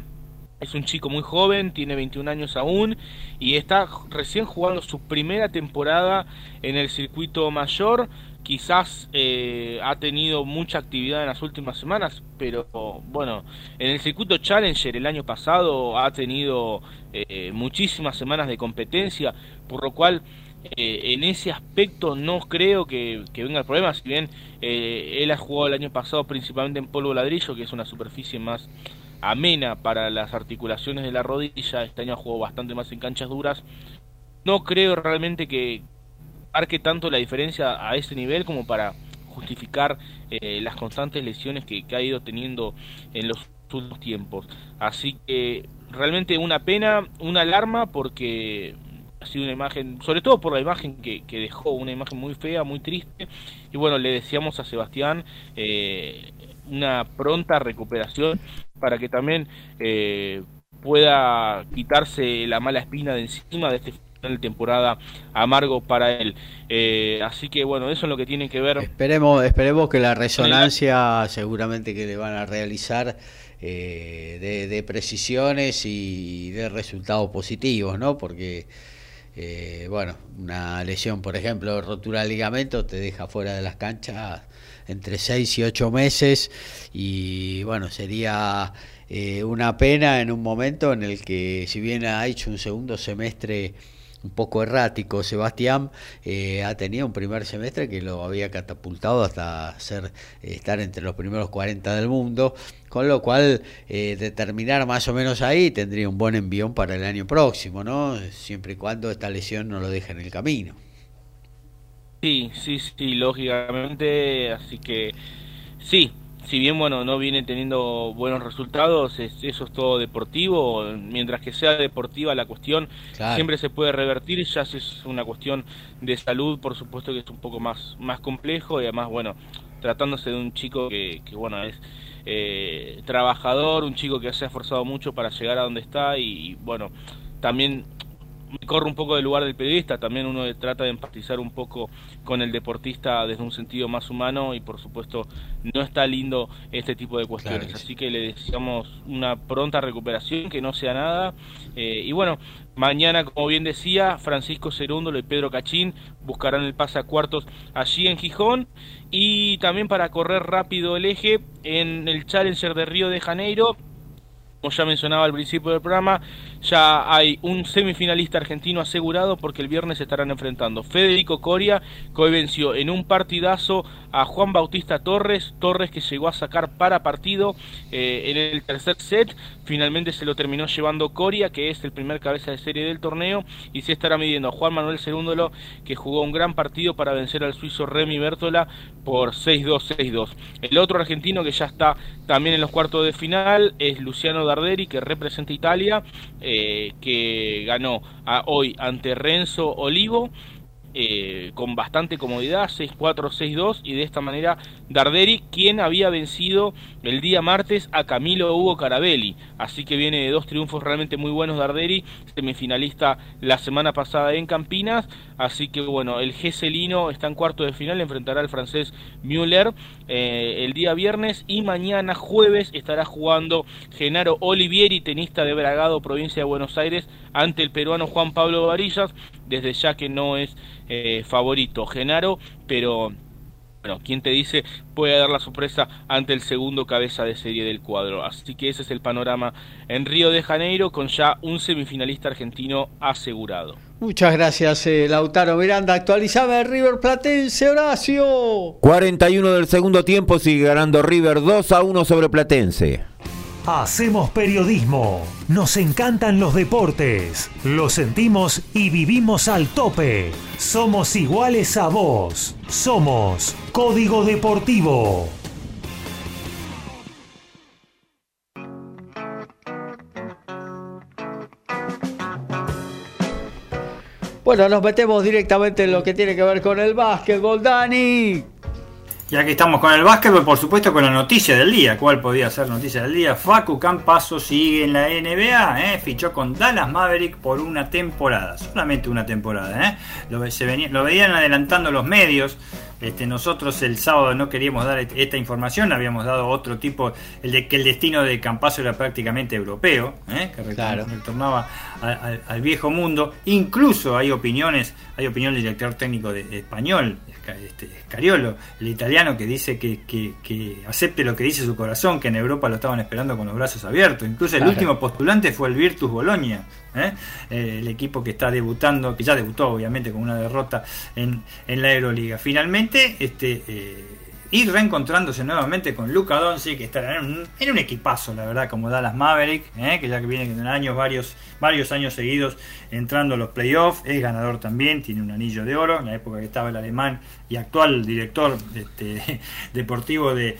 Speaker 5: es un chico muy joven, tiene 21 años aún y está recién jugando su primera temporada en el circuito mayor. Quizás eh, ha tenido mucha actividad en las últimas semanas, pero bueno, en el circuito Challenger el año pasado ha tenido eh, muchísimas semanas de competencia, por lo cual eh, en ese aspecto no creo que, venga el problema, si bien eh, él ha jugado el año pasado principalmente en polvo ladrillo, que es una superficie más amena para las articulaciones de la rodilla, este año ha jugado bastante más en canchas duras, no creo realmente que marque tanto la diferencia a ese nivel como para justificar eh, las constantes lesiones que, que ha ido teniendo en los últimos tiempos. Así que realmente una pena, una alarma porque ha sido una imagen, sobre todo por la imagen que, dejó, una imagen muy fea, muy triste. Y bueno, le decíamos a Sebastián eh, una pronta recuperación para que también eh, pueda quitarse la mala espina de encima de este final de temporada amargo para él. Eh, así que bueno, eso es lo que tiene que ver.
Speaker 1: Esperemos, esperemos que la resonancia, seguramente que le van a realizar. de, de, precisiones y de resultados positivos, ¿no? Porque eh, bueno, una lesión, por ejemplo, rotura de ligamento, te deja fuera de las canchas entre 6 y 8 meses y bueno, sería eh, una pena en un momento en el que si bien ha hecho un segundo semestre un poco errático. Sebastián eh, ha tenido un primer semestre que lo había catapultado hasta ser, eh, estar entre los primeros 40 del mundo, con lo cual eh, determinar más o menos ahí tendría un buen envión para el año próximo, ¿no? Siempre y cuando esta lesión no lo deje en el camino.
Speaker 5: Sí, sí, sí, lógicamente, así que sí, si bien bueno no viene teniendo buenos resultados, eso es todo deportivo, mientras que sea deportiva la cuestión, siempre se puede revertir, ya si es una cuestión de salud, por supuesto que es un poco más, más complejo. Y además, bueno, tratándose de un chico que, que bueno, es eh, trabajador, un chico que se ha esforzado mucho para llegar a donde está y bueno, también me corre un poco del lugar del periodista, también uno trata de empatizar un poco con el deportista desde un sentido más humano y por supuesto no está lindo este tipo de cuestiones, así que le deseamos una pronta recuperación, que no sea nada. Eh, y bueno, mañana como bien decía, Francisco Cerúndolo y Pedro Cachín buscarán el pase a cuartos allí en Gijón. Y también para correr rápido el eje en el Challenger de Río de Janeiro como ya mencionaba al principio del programa, ya hay un semifinalista argentino asegurado porque el viernes se estarán enfrentando Federico Coria, que venció en un partidazo a Juan Bautista Torres, Torres que llegó a sacar para partido eh, en el tercer set, finalmente se lo terminó llevando Coria, que es el primer cabeza de serie del torneo, y se estará midiendo a Juan Manuel Cerúndolo, que jugó un gran partido para vencer al suizo Remy Bertola por 6-2, 6-2. El otro argentino que ya está también en los cuartos de final es Luciano Darderi, que representa Italia. Eh, que ganó hoy ante Renzo Olivo. Eh, con bastante comodidad, 6-4, 6-2, y de esta manera Darderi, quien había vencido el día martes a Camilo Hugo Carabelli. Así que viene de dos triunfos realmente muy buenos Darderi, semifinalista la semana pasada en Campinas. Así que bueno, el Geselino está en cuarto de final, enfrentará al francés Müller eh, el día viernes y mañana jueves estará jugando Genaro Olivieri, tenista de Bragado, provincia de Buenos Aires, ante el peruano Juan Pablo Varillas, desde ya que no es eh, favorito Genaro, pero bueno, ¿quién te dice puede dar la sorpresa ante el segundo cabeza de serie del cuadro? Así que ese es el panorama en Río de Janeiro con ya un semifinalista argentino asegurado.
Speaker 1: Muchas gracias, eh, Lautaro Miranda. Actualizaba el River Platense, Horacio.
Speaker 3: 41 del segundo tiempo sigue ganando River 2 a 1 sobre Platense.
Speaker 2: Hacemos periodismo. Nos encantan los deportes. Lo sentimos y vivimos al tope. Somos iguales a vos. Somos Código Deportivo.
Speaker 1: Bueno, nos metemos directamente en lo que tiene que ver con el básquetbol, Dani.
Speaker 4: Ya que estamos con el básquetbol, por supuesto con la noticia del día. ¿Cuál podía ser noticia del día? Facu Campaso sigue en la NBA, ¿eh? fichó con Dallas Maverick por una temporada, solamente una temporada. ¿eh? Se lo veían adelantando los medios. Este, nosotros el sábado no queríamos dar esta información, habíamos dado otro tipo, el de que el destino de Campaso era prácticamente europeo, ¿eh? que retornaba al, viejo mundo. Incluso hay opiniones, hay opinión del director técnico de, español, este, Scariolo, el italiano, que dice que, acepte lo que dice su corazón, que en Europa lo estaban esperando con los brazos abiertos. Incluso el último postulante fue el Virtus Bologna, ¿eh? Eh, el equipo que está debutando, que ya debutó obviamente con una derrota en, en la Euroliga. Finalmente, este, eh, ir reencontrándose nuevamente con Luca Doncic, que estará en un, en un equipazo, la verdad, como Dallas Maverick, que ya que viene en años, varios, varios años seguidos entrando a los playoffs, es ganador también, tiene un anillo de oro, en la época que estaba el alemán actual director este, (laughs) deportivo de,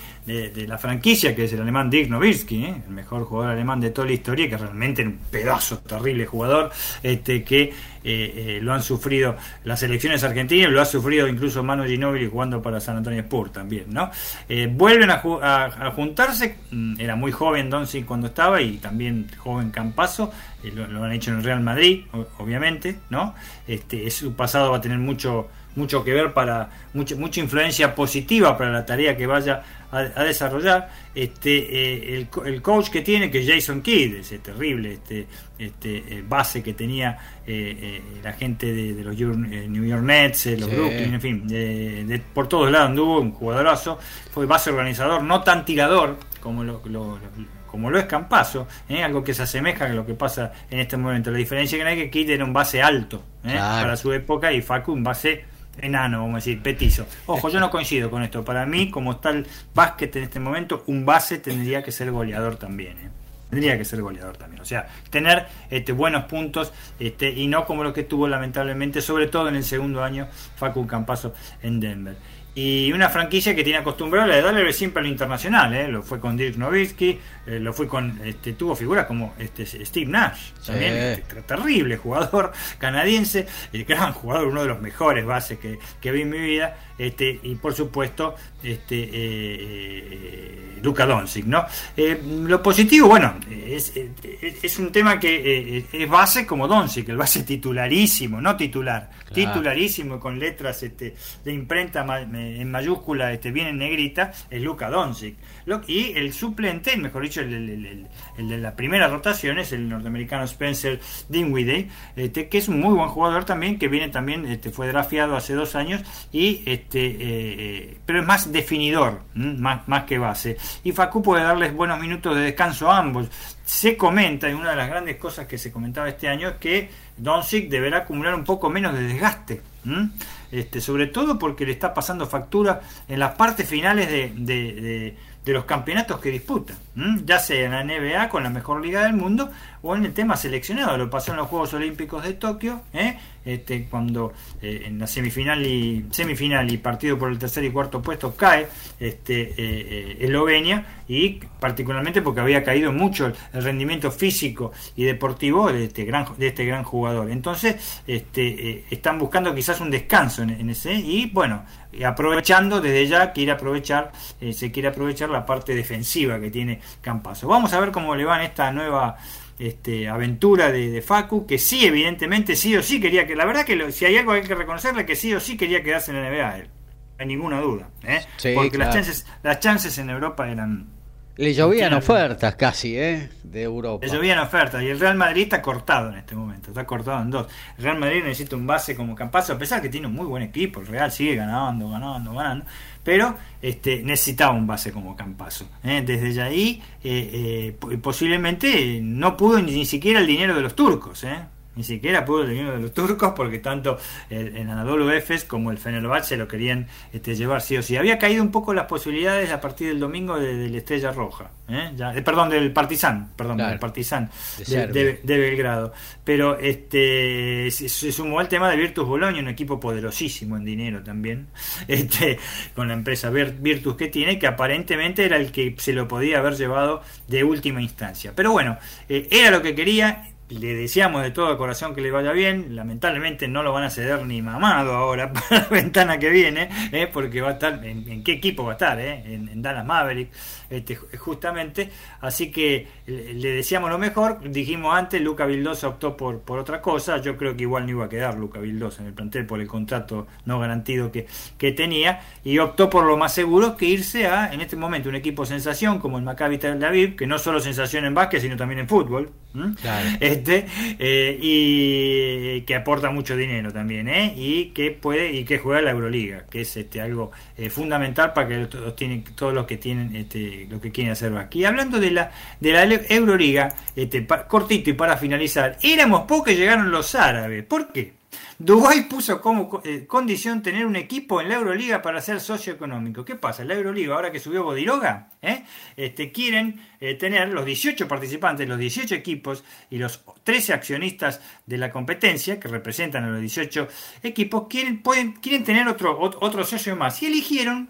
Speaker 4: la franquicia, que es el alemán Dirk Nowitzki, ¿eh? el mejor jugador alemán de toda la historia, que realmente es un pedazo terrible jugador, este, que eh, eh, lo han sufrido las elecciones argentinas, lo ha sufrido incluso Manu Ginóbili jugando para San Antonio Spurs también, ¿no? vuelven a, juntarse, mm, era muy joven Doncic cuando estaba y también joven Campaso, lo, han hecho en el Real Madrid, obviamente, ¿no? Este, su pasado va a tener mucho mucho que ver para, mucha, mucha influencia positiva para la tarea que vaya a, desarrollar. Este, eh, el, coach que tiene, que es Jason Kidd, ese terrible este, este, eh, base que tenía eh, la gente de, los New York Nets, los Brooklyn, en fin, de, por todos lados anduvo, un jugadorazo, fue base organizador, no tan tirador como lo, como lo es Campaso, algo que se asemeja a lo que pasa en este momento. La diferencia que hay que Kidd era un base alto para su época y Facu un base enano, vamos a decir, petizo. Ojo, yo no coincido con esto. Para mí, como está el básquet en este momento, un base tendría que ser goleador también. ¿eh? Tendría que ser goleador también. O sea, tener este, buenos puntos este, y no como lo que tuvo lamentablemente, sobre todo en el segundo año, Facu Campaso en Denver y una franquicia que tiene acostumbrado a darle siempre a lo internacional, ¿eh? lo fue con Dirk Nowitzki, eh, lo fue con, este, tuvo figuras como este, Steve Nash, también este, terrible jugador (laughs) canadiense, el gran jugador, uno de los mejores bases que, que vi en mi vida, este, y por supuesto este, eh, eh, Luca Doncic, ¿no? Eh, lo positivo, bueno, es, es un tema que es base como Doncic, el base titularísimo, no titular, titularísimo con letras este, de imprenta en mayúscula, este, bien en negrita, es Luca Doncic. Y el suplente, mejor dicho, el, de la primera rotación es el norteamericano Spencer Dinwiddie, este, que es un muy buen jugador también, que viene también, este, fue drafiado hace dos años y este, eh, eh, pero es más definidor, más, más que base. Y Facu puede darles buenos minutos de descanso a ambos. Se comenta, y una de las grandes cosas que se comentaba este año es que Doncic deberá acumular un poco menos de desgaste. Este, sobre todo porque le está pasando factura en las partes finales de de los campeonatos que disputa, ya sea en la NBA con la mejor liga del mundo o en el tema seleccionado. Lo pasó en los Juegos Olímpicos de Tokio, ¿eh? este, cuando eh, en la semifinal y semifinal y partido por el tercer y cuarto puesto cae este, eh, Eslovenia y particularmente porque había caído mucho el, rendimiento físico y deportivo de este gran, de este gran jugador. Entonces este, están buscando quizás un descanso en, ese y bueno, aprovechando desde ya quiere aprovechar, se quiere aprovechar la parte defensiva que tiene Campaso. Vamos a ver cómo le va en esta nueva este, aventura de, Facu, que sí, evidentemente, sí o sí quería que. La verdad que si hay algo hay que reconocerle, que sí o sí quería quedarse en la NBA él. Hay ninguna duda. ¿eh? Porque las, chances, las chances en Europa eran.
Speaker 1: Le llovían ofertas casi, ¿eh? De Europa.
Speaker 4: Le llovían ofertas y el Real Madrid está cortado en este momento, está cortado en dos. El Real Madrid necesita un base como Campazo, a pesar que tiene un muy buen equipo, el Real sigue ganando, ganando, ganando pero este, necesitaba un base como Campazo. ¿eh? Desde ahí, eh, eh, posiblemente no pudo ni, siquiera el dinero de los turcos. Ni siquiera pudo el dinero de los turcos porque tanto el, Anadolu Efes como el Fenerbahce se lo querían este, llevar sí o sí. Había caído un poco las posibilidades a partir del domingo de, la Estrella Roja, ¿eh? Ya, eh, perdón, del Partizan, perdón, del Partizan de, Belgrado. Pero este se, sumó el tema de Virtus Bologna, un equipo poderosísimo en dinero también, (laughs) este, con la empresa Virtus que tiene, que aparentemente era el que se lo podía haber llevado de última instancia. Pero bueno, eh, era lo que quería, le deseamos de todo corazón que le vaya bien. Lamentablemente no lo van a ceder ni mamado ahora (laughs) para la ventana que viene, ¿eh? porque va a estar, ¿en, qué equipo va a estar? Eh? En, Dallas Maverick, este, justamente. Así que le deseamos lo mejor. Dijimos antes, Luca Vildosa optó por, por otra cosa. Yo creo que igual no iba a quedar Luca Vildosa en el plantel por el contrato no garantido que, que tenía. Y optó por lo más seguro que irse a, en este momento, un equipo sensación como el Maccabi Tel Aviv, que no solo sensación en básquet, sino también en fútbol. Este, eh, y que aporta mucho dinero también, ¿eh? y que puede y que juega la Euroliga, que es este algo eh, fundamental para que todos, tienen, todos los que tienen este, lo que quieren hacer aquí. Hablando de la de la Euroliga, este, cortito y para finalizar, éramos pocos llegaron los árabes. ¿Por qué? Dubái puso como eh, condición tener un equipo en la Euroliga para ser socioeconómico. ¿Qué pasa? La Euroliga, ahora que subió Bodiroga, ¿eh? este, quieren eh, tener los 18 participantes, los 18 equipos y los 13 accionistas de la competencia, que representan a los 18 equipos, quieren, tener otro, otro socio más. Y eligieron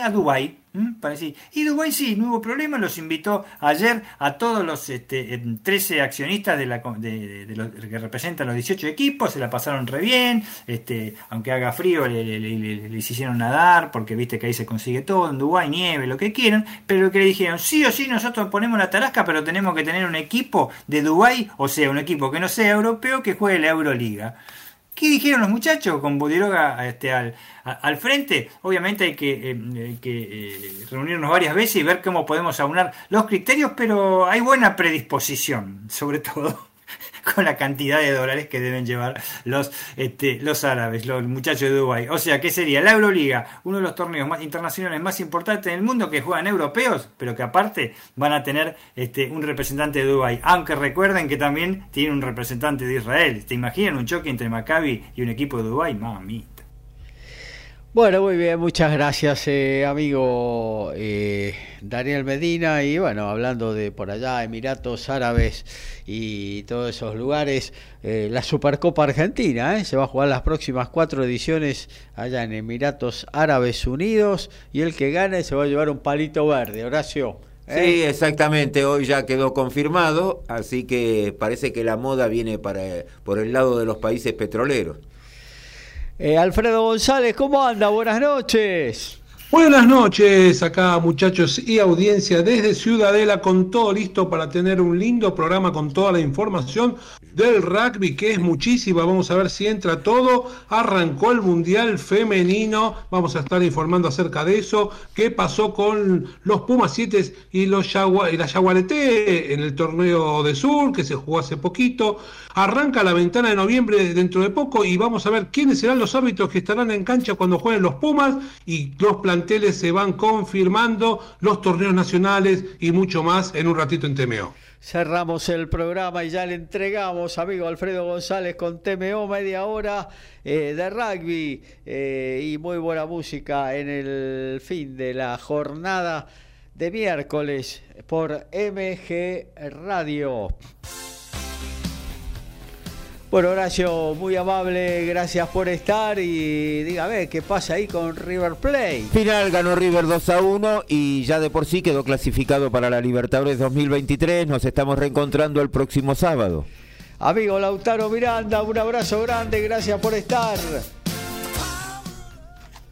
Speaker 4: a Dubái y Dubái sí, no hubo problema, los invitó ayer a todos los este, 13 accionistas de la, los, que representan los 18 equipos, se la pasaron re bien, este, aunque haga frío les hicieron nadar, porque viste que ahí se consigue todo, en Dubái, nieve, lo que quieran, pero que le dijeron, sí o sí nosotros ponemos la tarasca, pero tenemos que tener un equipo de Dubái, o sea, un equipo que no sea europeo, que juegue la Euroliga. ¿Qué dijeron los muchachos con Budiroga este, al, al frente? Obviamente hay que, eh, eh, reunirnos varias veces y ver cómo podemos aunar los criterios, pero hay buena predisposición, sobre todo (laughs) con la cantidad de dólares que deben llevar los, este, los árabes, los muchachos de Dubái. O sea, ¿qué sería? La Euroliga, uno de los torneos más internacionales más importantes del mundo que juegan europeos, pero que aparte van a tener este, un representante de Dubái. Aunque recuerden que también tiene un representante de Israel. ¿Te imaginan un choque entre Maccabi y un equipo de Dubái? Mami.
Speaker 1: Bueno, muy bien, muchas gracias, eh, amigo eh, Daniel Medina. Y bueno, hablando de por allá, Emiratos Árabes y todos esos lugares, eh, la Supercopa Argentina se va a jugar las próximas cuatro ediciones allá en Emiratos Árabes Unidos. Y el que gane se va a llevar un palito verde, Horacio.
Speaker 3: Sí, exactamente, hoy ya quedó confirmado, así que parece que la moda viene para, por el lado de los países petroleros.
Speaker 1: Eh, Alfredo González, ¿cómo anda? Buenas noches.
Speaker 6: Buenas noches, acá muchachos y audiencia desde Ciudadela con todo listo para tener un lindo programa con toda la información del rugby, que es muchísima. Vamos a ver si entra todo. Arrancó el Mundial Femenino. Vamos a estar informando acerca de eso. ¿Qué pasó con los Pumas 7 y, y la Yaguareté en el torneo de Sur, que se jugó hace poquito? Arranca la ventana de noviembre dentro de poco y vamos a ver quiénes serán los árbitros que estarán en cancha cuando jueguen los Pumas y los se van confirmando, los torneos nacionales y mucho más en un ratito en TMO.
Speaker 1: Cerramos el programa y ya le entregamos, amigo Alfredo González, con TMO media hora eh, de rugby eh, y muy buena música en el fin de la jornada de miércoles por MG Radio. Bueno, Horacio, muy amable, gracias por estar y dígame qué pasa ahí con River Plate.
Speaker 3: Final ganó River 2 a 1 y ya de por sí quedó clasificado para la Libertadores 2023. Nos estamos reencontrando el próximo sábado.
Speaker 1: Amigo Lautaro Miranda, un abrazo grande, gracias por estar.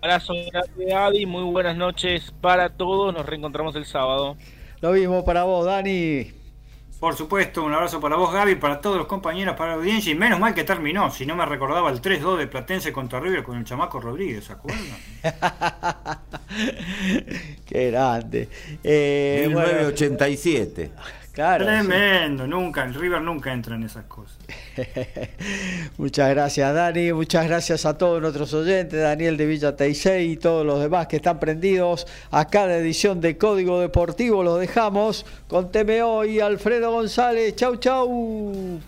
Speaker 5: Abrazo grande, Adi, muy buenas noches para todos. Nos reencontramos el sábado.
Speaker 1: Lo mismo para vos, Dani.
Speaker 4: Por supuesto, un abrazo para vos, Gaby, para todos los compañeros, para la audiencia. Y menos mal que terminó, si no me recordaba el 3-2 de Platense contra River con el chamaco Rodríguez, ¿se acuerdan? (laughs)
Speaker 1: Qué grande.
Speaker 3: Eh, 1987.
Speaker 4: Tremendo, nunca, el River nunca entra en esas cosas. (laughs)
Speaker 1: muchas gracias Dani, muchas gracias a todos nuestros oyentes, Daniel de Villa Teisei y todos los demás que están prendidos a cada edición de Código Deportivo. Los dejamos con TMO y Alfredo González. Chau, chau.